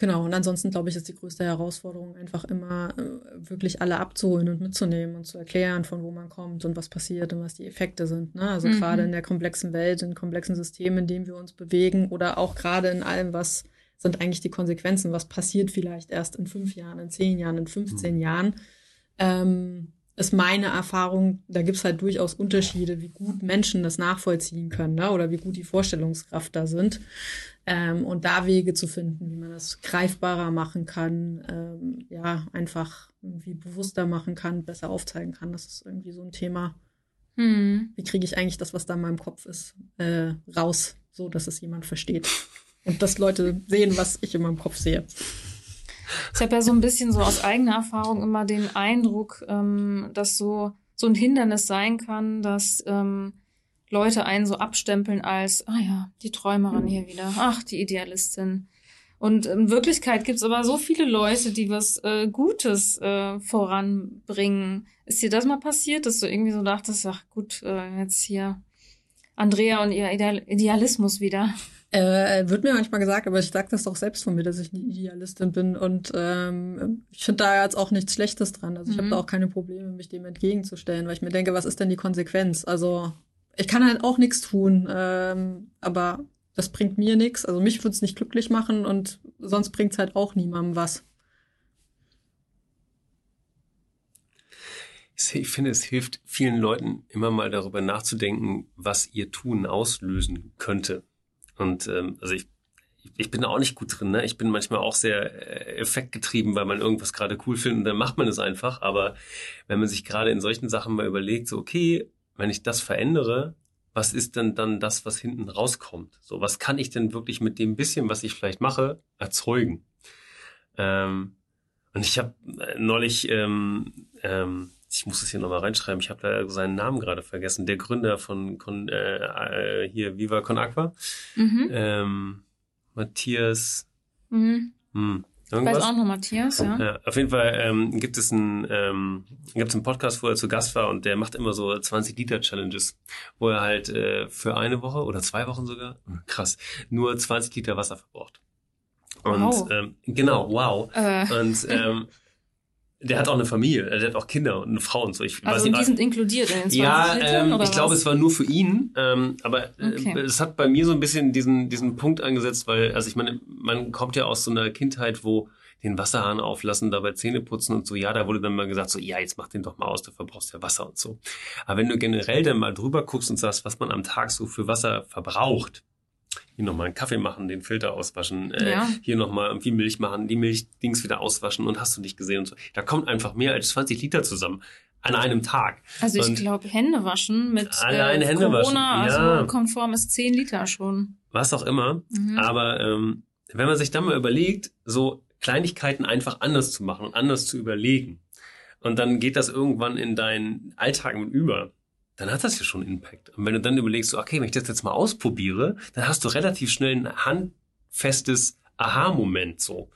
[SPEAKER 3] genau, und ansonsten glaube ich, ist die größte Herausforderung einfach immer äh, wirklich alle abzuholen und mitzunehmen und zu erklären, von wo man kommt und was passiert und was die Effekte sind. Ne? Also mhm. gerade in der komplexen Welt, in komplexen Systemen, in denen wir uns bewegen oder auch gerade in allem, was sind eigentlich die Konsequenzen? Was passiert vielleicht erst in fünf Jahren, in zehn Jahren, in 15 mhm. Jahren? Ähm, ist meine Erfahrung, da gibt's halt durchaus Unterschiede, wie gut Menschen das nachvollziehen können ne? oder wie gut die Vorstellungskraft da sind. Ähm, und da Wege zu finden, wie man das greifbarer machen kann, ähm, ja, einfach irgendwie bewusster machen kann, besser aufzeigen kann. Das ist irgendwie so ein Thema. Hm. Wie kriege ich eigentlich das, was da in meinem Kopf ist, äh, raus, so dass es jemand versteht? und dass Leute sehen, was ich in meinem Kopf sehe.
[SPEAKER 1] Ich habe ja so ein bisschen so aus eigener Erfahrung immer den Eindruck, ähm, dass so so ein Hindernis sein kann, dass ähm, Leute einen so abstempeln als, ah ja, die Träumerin hier wieder, ach, die Idealistin. Und in Wirklichkeit gibt's aber so viele Leute, die was äh, Gutes äh, voranbringen. Ist dir das mal passiert, dass du irgendwie so dachtest, ach gut, äh, jetzt hier Andrea und ihr Ideal Idealismus wieder?
[SPEAKER 3] Äh, wird mir manchmal gesagt, aber ich sage das doch selbst von mir, dass ich eine Idealistin bin und ähm, ich finde da jetzt auch nichts Schlechtes dran. Also ich mhm. habe da auch keine Probleme, mich dem entgegenzustellen, weil ich mir denke, was ist denn die Konsequenz? Also ich kann halt auch nichts tun, ähm, aber das bringt mir nichts. Also mich würde es nicht glücklich machen und sonst bringt es halt auch niemandem was.
[SPEAKER 2] Ich finde, es hilft vielen Leuten immer mal darüber nachzudenken, was ihr Tun auslösen könnte. Und ähm, also ich, ich bin da auch nicht gut drin. Ne? Ich bin manchmal auch sehr äh, effektgetrieben, weil man irgendwas gerade cool findet und dann macht man es einfach. Aber wenn man sich gerade in solchen Sachen mal überlegt, so okay, wenn ich das verändere, was ist denn dann das, was hinten rauskommt? So, was kann ich denn wirklich mit dem bisschen, was ich vielleicht mache, erzeugen? Ähm, und ich habe äh, neulich ähm, ähm, ich muss es hier nochmal reinschreiben, ich habe da seinen Namen gerade vergessen, der Gründer von, von äh, hier Viva Con Aqua, mhm. ähm, Matthias, mhm.
[SPEAKER 1] hm, irgendwas? Ich weiß auch noch Matthias, ja.
[SPEAKER 2] ja auf jeden Fall ähm, gibt es einen, ähm, gibt einen Podcast, wo er zu Gast war und der macht immer so 20 Liter Challenges, wo er halt äh, für eine Woche oder zwei Wochen sogar, krass, nur 20 Liter Wasser verbraucht. Und wow. ähm, genau, wow. Äh. Und ähm, *laughs* Der hat auch eine Familie, der hat auch Kinder und eine Frau und so.
[SPEAKER 1] Ich also weiß nicht, die sind inkludiert in den 20
[SPEAKER 2] Ja, ähm, ich glaube, es war nur für ihn. Ähm, aber äh, okay. es hat bei mir so ein bisschen diesen, diesen Punkt angesetzt, weil, also ich meine, man kommt ja aus so einer Kindheit, wo den Wasserhahn auflassen, dabei Zähne putzen und so. Ja, da wurde dann mal gesagt, so, ja, jetzt mach den doch mal aus, du verbrauchst ja Wasser und so. Aber wenn du generell dann mal drüber guckst und sagst, was man am Tag so für Wasser verbraucht, hier nochmal einen Kaffee machen, den Filter auswaschen, äh, ja. hier nochmal irgendwie Milch machen, die Milchdings wieder auswaschen und hast du nicht gesehen und so. Da kommt einfach mehr als 20 Liter zusammen an einem Tag.
[SPEAKER 1] Also ich glaube, Hände waschen mit allein äh, Hände Corona, waschen. Ja. also konform ist 10 Liter schon.
[SPEAKER 2] Was auch immer. Mhm. Aber ähm, wenn man sich dann mal überlegt, so Kleinigkeiten einfach anders zu machen und anders zu überlegen. Und dann geht das irgendwann in deinen Alltag mit über dann hat das ja schon Impact. Und wenn du dann überlegst, okay, wenn ich das jetzt mal ausprobiere, dann hast du relativ schnell ein handfestes Aha-Moment so.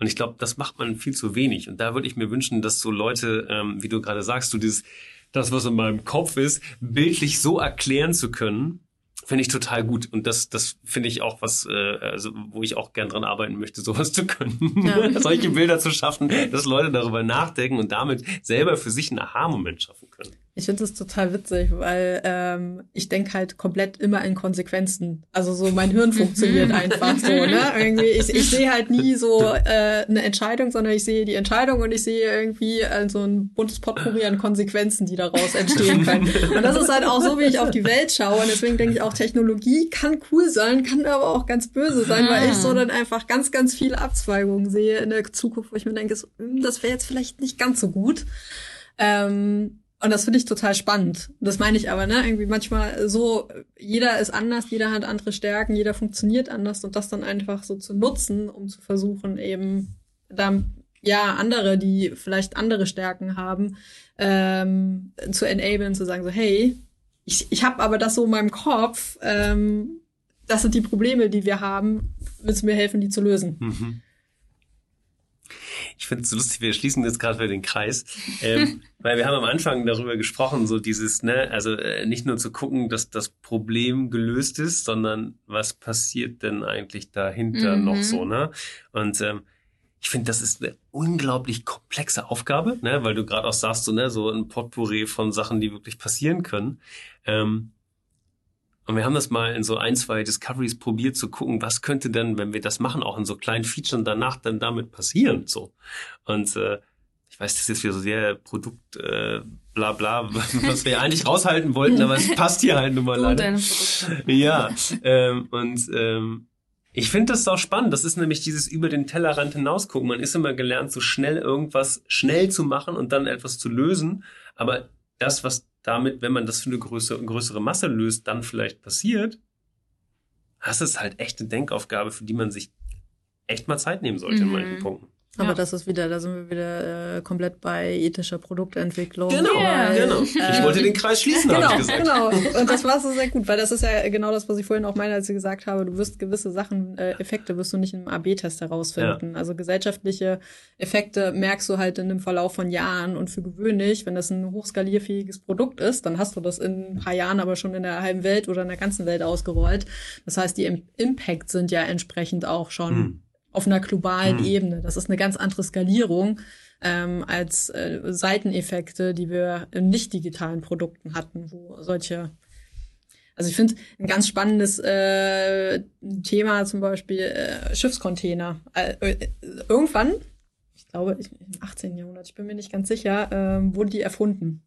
[SPEAKER 2] Und ich glaube, das macht man viel zu wenig. Und da würde ich mir wünschen, dass so Leute, ähm, wie du gerade sagst, du dieses, das, was in meinem Kopf ist, bildlich so erklären zu können, finde ich total gut. Und das, das finde ich auch was, äh, also wo ich auch gern dran arbeiten möchte, *laughs* sowas zu können. Ja. *laughs* Solche Bilder zu schaffen, dass Leute darüber nachdenken und damit selber für sich einen Aha-Moment schaffen können.
[SPEAKER 3] Ich finde es total witzig, weil ähm, ich denke halt komplett immer in Konsequenzen. Also so mein Hirn *laughs* funktioniert einfach so, ne? Irgendwie, ich, ich sehe halt nie so äh, eine Entscheidung, sondern ich sehe die Entscheidung und ich sehe irgendwie äh, so ein buntes Potpourri an Konsequenzen, die daraus entstehen können. Und das ist halt auch so, wie ich auf die Welt schaue. Und deswegen denke ich auch, Technologie kann cool sein, kann aber auch ganz böse sein, weil ich so dann einfach ganz, ganz viele Abzweigungen sehe in der Zukunft, wo ich mir denke, so, hm, das wäre jetzt vielleicht nicht ganz so gut. Ähm, und das finde ich total spannend. Das meine ich aber, ne? Irgendwie manchmal so, jeder ist anders, jeder hat andere Stärken, jeder funktioniert anders und das dann einfach so zu nutzen, um zu versuchen, eben dann ja andere, die vielleicht andere Stärken haben, ähm, zu enablen, zu sagen so, hey, ich, ich habe aber das so in meinem Kopf, ähm, das sind die Probleme, die wir haben, willst du mir helfen, die zu lösen?
[SPEAKER 2] Mhm. Ich finde es so lustig, wir schließen jetzt gerade wieder den Kreis, ähm, *laughs* weil wir haben am Anfang darüber gesprochen, so dieses, ne, also äh, nicht nur zu gucken, dass das Problem gelöst ist, sondern was passiert denn eigentlich dahinter mhm. noch so, ne? Und ähm, ich finde, das ist eine unglaublich komplexe Aufgabe, ne, weil du gerade auch sagst, so, ne, so ein Potpourri von Sachen, die wirklich passieren können. Ähm, und wir haben das mal in so ein, zwei Discoveries probiert zu gucken, was könnte denn, wenn wir das machen, auch in so kleinen Features danach dann damit passieren. So. Und äh, ich weiß, das ist wieder so sehr Produkt äh, bla bla, *laughs* was wir eigentlich raushalten wollten, aber es *laughs* passt hier halt nun mal leider. Ja. Ähm, und ähm, ich finde das auch spannend. Das ist nämlich dieses über den Tellerrand hinausgucken. Man ist immer gelernt, so schnell irgendwas schnell zu machen und dann etwas zu lösen. Aber das, was damit, wenn man das für eine größere, größere Masse löst, dann vielleicht passiert, das ist halt echt eine Denkaufgabe, für die man sich echt mal Zeit nehmen sollte mhm. in manchen Punkten.
[SPEAKER 3] Aber ja. das ist wieder, da sind wir wieder äh, komplett bei ethischer Produktentwicklung.
[SPEAKER 2] Genau, weil, genau. ich äh, wollte den Kreis schließen,
[SPEAKER 3] genau,
[SPEAKER 2] habe ich gesagt.
[SPEAKER 3] Genau, *laughs* und das war so sehr gut, weil das ist ja genau das, was ich vorhin auch meine, als ich gesagt habe, du wirst gewisse Sachen, äh, Effekte wirst du nicht im AB-Test herausfinden. Ja. Also gesellschaftliche Effekte merkst du halt in dem Verlauf von Jahren und für gewöhnlich, wenn das ein hochskalierfähiges Produkt ist, dann hast du das in ein paar Jahren aber schon in der halben Welt oder in der ganzen Welt ausgerollt. Das heißt, die Impact sind ja entsprechend auch schon hm auf einer globalen hm. Ebene. Das ist eine ganz andere Skalierung ähm, als äh, Seiteneffekte, die wir in nicht digitalen Produkten hatten, wo solche also ich finde ein ganz spannendes äh, Thema zum Beispiel äh, Schiffscontainer. Äh, äh irgendwann, ich glaube im 18. Jahrhundert, ich bin mir nicht ganz sicher, äh, wurden die erfunden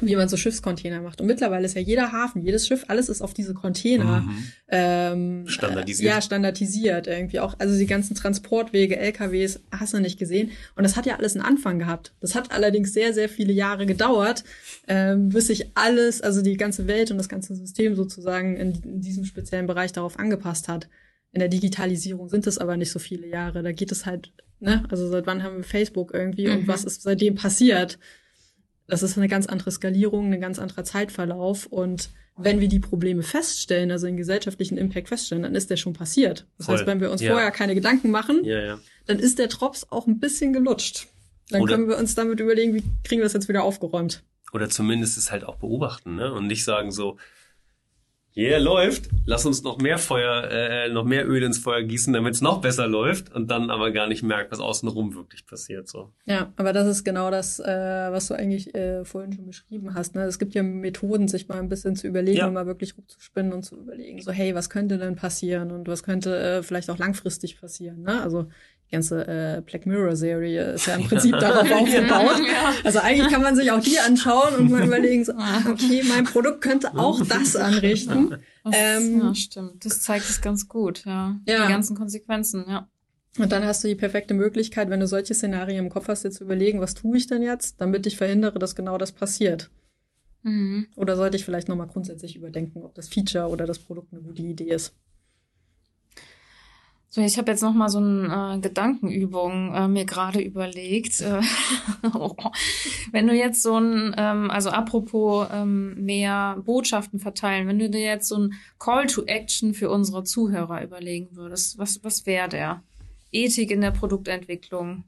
[SPEAKER 3] wie man so Schiffscontainer macht. Und mittlerweile ist ja jeder Hafen, jedes Schiff, alles ist auf diese Container mhm. ähm,
[SPEAKER 2] standardisiert.
[SPEAKER 3] Äh, ja, standardisiert irgendwie auch. Also die ganzen Transportwege, LKWs, hast du nicht gesehen. Und das hat ja alles einen Anfang gehabt. Das hat allerdings sehr, sehr viele Jahre gedauert, ähm, bis sich alles, also die ganze Welt und das ganze System sozusagen in, in diesem speziellen Bereich darauf angepasst hat. In der Digitalisierung sind es aber nicht so viele Jahre. Da geht es halt, ne, also seit wann haben wir Facebook irgendwie mhm. und was ist seitdem passiert? Das ist eine ganz andere Skalierung, ein ganz anderer Zeitverlauf. Und wenn wir die Probleme feststellen, also den gesellschaftlichen Impact feststellen, dann ist der schon passiert. Das Voll. heißt, wenn wir uns ja. vorher keine Gedanken machen,
[SPEAKER 2] ja, ja.
[SPEAKER 3] dann ist der Drops auch ein bisschen gelutscht. Dann Oder können wir uns damit überlegen, wie kriegen wir das jetzt wieder aufgeräumt.
[SPEAKER 2] Oder zumindest es halt auch beobachten, ne? Und nicht sagen so, yeah, läuft, lass uns noch mehr Feuer, äh, noch mehr Öl ins Feuer gießen, damit es noch besser läuft und dann aber gar nicht merkt, was außenrum wirklich passiert. So.
[SPEAKER 3] Ja, aber das ist genau das, äh, was du eigentlich äh, vorhin schon beschrieben hast. Ne? Es gibt ja Methoden, sich mal ein bisschen zu überlegen ja. und mal wirklich rumzuspinnen und zu überlegen, so hey, was könnte denn passieren und was könnte äh, vielleicht auch langfristig passieren. Ne? Also ganze äh, Black Mirror Serie ist ja im Prinzip darauf *laughs* aufgebaut. Also eigentlich kann man sich auch die anschauen und mal überlegen, so, ah, okay, mein Produkt könnte auch das anrichten.
[SPEAKER 1] Das, ähm, ja, stimmt. Das zeigt es ganz gut, ja. ja. Die ganzen Konsequenzen, ja.
[SPEAKER 3] Und dann hast du die perfekte Möglichkeit, wenn du solche Szenarien im Kopf hast, dir zu überlegen, was tue ich denn jetzt, damit ich verhindere, dass genau das passiert. Mhm. Oder sollte ich vielleicht nochmal grundsätzlich überdenken, ob das Feature oder das Produkt eine gute Idee ist.
[SPEAKER 1] So, ich habe jetzt noch mal so eine äh, Gedankenübung äh, mir gerade überlegt. Äh, *laughs* wenn du jetzt so ein, ähm, also apropos ähm, mehr Botschaften verteilen, wenn du dir jetzt so ein Call to Action für unsere Zuhörer überlegen würdest, was, was wäre der? Ethik in der Produktentwicklung.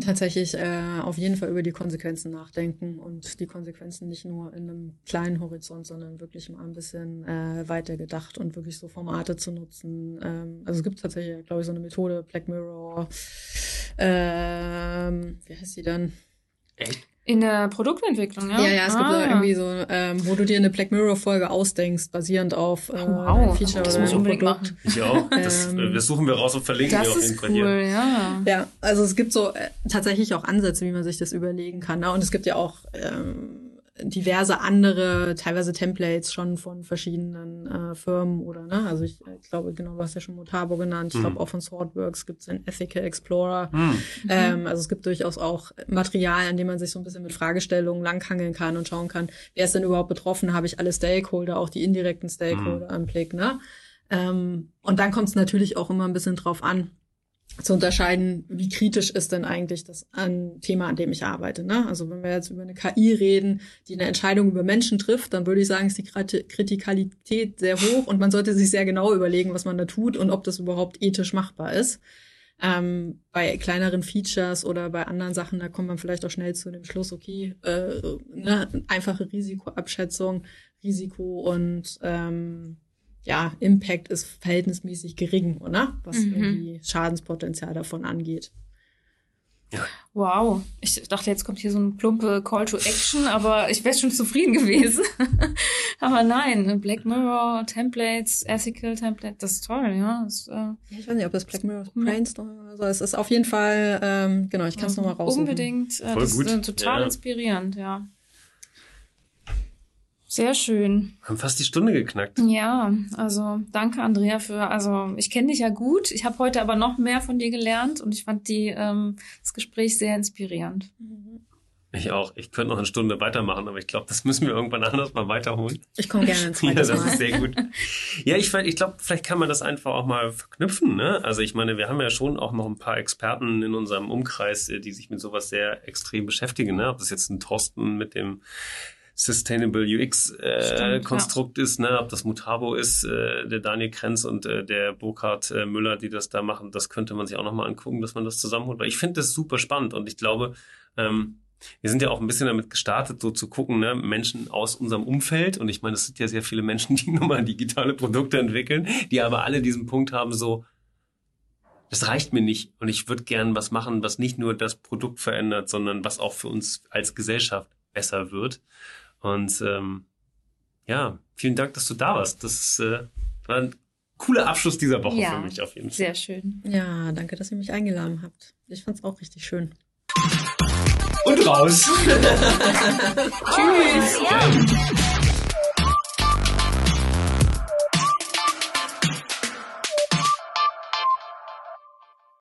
[SPEAKER 3] Tatsächlich äh, auf jeden Fall über die Konsequenzen nachdenken und die Konsequenzen nicht nur in einem kleinen Horizont, sondern wirklich mal ein bisschen äh, weiter gedacht und wirklich so Formate zu nutzen. Ähm, also es gibt tatsächlich, glaube ich, so eine Methode, Black Mirror, ähm, wie heißt die dann?
[SPEAKER 2] Echt?
[SPEAKER 1] In der Produktentwicklung, ja?
[SPEAKER 3] Ja, ja, es ah. gibt so irgendwie so, ähm, wo du dir eine Black Mirror-Folge ausdenkst, basierend auf äh,
[SPEAKER 1] wow.
[SPEAKER 3] Feature
[SPEAKER 1] das
[SPEAKER 3] oder
[SPEAKER 1] einem
[SPEAKER 3] Produkt.
[SPEAKER 1] Machen.
[SPEAKER 2] Ich auch. Das, ähm, das suchen wir raus und verlinken wir auf jeden Fall
[SPEAKER 1] cool,
[SPEAKER 2] hier.
[SPEAKER 1] Ja.
[SPEAKER 3] ja, also es gibt so äh, tatsächlich auch Ansätze, wie man sich das überlegen kann. Ne? Und es gibt ja auch ähm, diverse andere, teilweise Templates schon von verschiedenen äh, Firmen oder, ne? Also ich, ich glaube, genau, du hast ja schon Motabo genannt. Ich mhm. glaube, auch von Swordworks gibt es den Ethical Explorer. Mhm. Ähm, also es gibt durchaus auch Material, an dem man sich so ein bisschen mit Fragestellungen langhangeln kann und schauen kann, wer ist denn überhaupt betroffen? Habe ich alle Stakeholder, auch die indirekten Stakeholder mhm. im Blick, ne? Ähm, und dann kommt es natürlich auch immer ein bisschen drauf an, zu unterscheiden, wie kritisch ist denn eigentlich das ein Thema, an dem ich arbeite. Ne? Also wenn wir jetzt über eine KI reden, die eine Entscheidung über Menschen trifft, dann würde ich sagen, ist die Kritikalität sehr hoch und man sollte sich sehr genau überlegen, was man da tut und ob das überhaupt ethisch machbar ist. Ähm, bei kleineren Features oder bei anderen Sachen, da kommt man vielleicht auch schnell zu dem Schluss, okay, äh, ne, einfache Risikoabschätzung, Risiko und ähm, ja, Impact ist verhältnismäßig gering, oder? Was mhm. irgendwie Schadenspotenzial davon angeht.
[SPEAKER 1] Ja. Wow, ich dachte, jetzt kommt hier so ein plumpe Call to Action, aber ich wäre schon zufrieden gewesen. *laughs* aber nein, Black Mirror, Templates, Ethical Templates, das ist toll, ja. Das,
[SPEAKER 3] äh, ich weiß nicht, ob das Black Mirror Brainstorm oder so ist. Es ist auf jeden Fall, ähm, genau, ich kann es nochmal raussuchen.
[SPEAKER 1] Unbedingt, äh, Voll das gut. ist äh, total ja. inspirierend, ja. Sehr schön.
[SPEAKER 2] Wir haben fast die Stunde geknackt.
[SPEAKER 1] Ja, also danke Andrea für, also ich kenne dich ja gut. Ich habe heute aber noch mehr von dir gelernt und ich fand die, ähm, das Gespräch sehr inspirierend.
[SPEAKER 2] Ich auch. Ich könnte noch eine Stunde weitermachen, aber ich glaube, das müssen wir irgendwann anders mal weiterholen.
[SPEAKER 3] Ich komme gerne ins
[SPEAKER 2] Ja, das ist sehr gut. Ja, ich, ich glaube, vielleicht kann man das einfach auch mal verknüpfen. Ne? Also ich meine, wir haben ja schon auch noch ein paar Experten in unserem Umkreis, äh, die sich mit sowas sehr extrem beschäftigen. Ne? Ob das jetzt ein Thorsten mit dem Sustainable UX äh, ja. ist, ne? ob das Mutabo ist, äh, der Daniel Krenz und äh, der Burkhard äh, Müller, die das da machen, das könnte man sich auch nochmal angucken, dass man das zusammenholt. Weil ich finde das super spannend und ich glaube, ähm, wir sind ja auch ein bisschen damit gestartet, so zu gucken, ne, Menschen aus unserem Umfeld. Und ich meine, es sind ja sehr viele Menschen, die *laughs* nun mal digitale Produkte entwickeln, die aber alle diesen Punkt haben, so, das reicht mir nicht. Und ich würde gern was machen, was nicht nur das Produkt verändert, sondern was auch für uns als Gesellschaft besser wird. Und ähm, ja, vielen Dank, dass du da warst. Das äh, war ein cooler Abschluss dieser Woche ja, für mich auf jeden Fall.
[SPEAKER 1] Sehr schön.
[SPEAKER 3] Ja, danke, dass ihr mich eingeladen habt. Ich fand's auch richtig schön.
[SPEAKER 2] Und raus. *laughs*
[SPEAKER 1] Tschüss. Ja.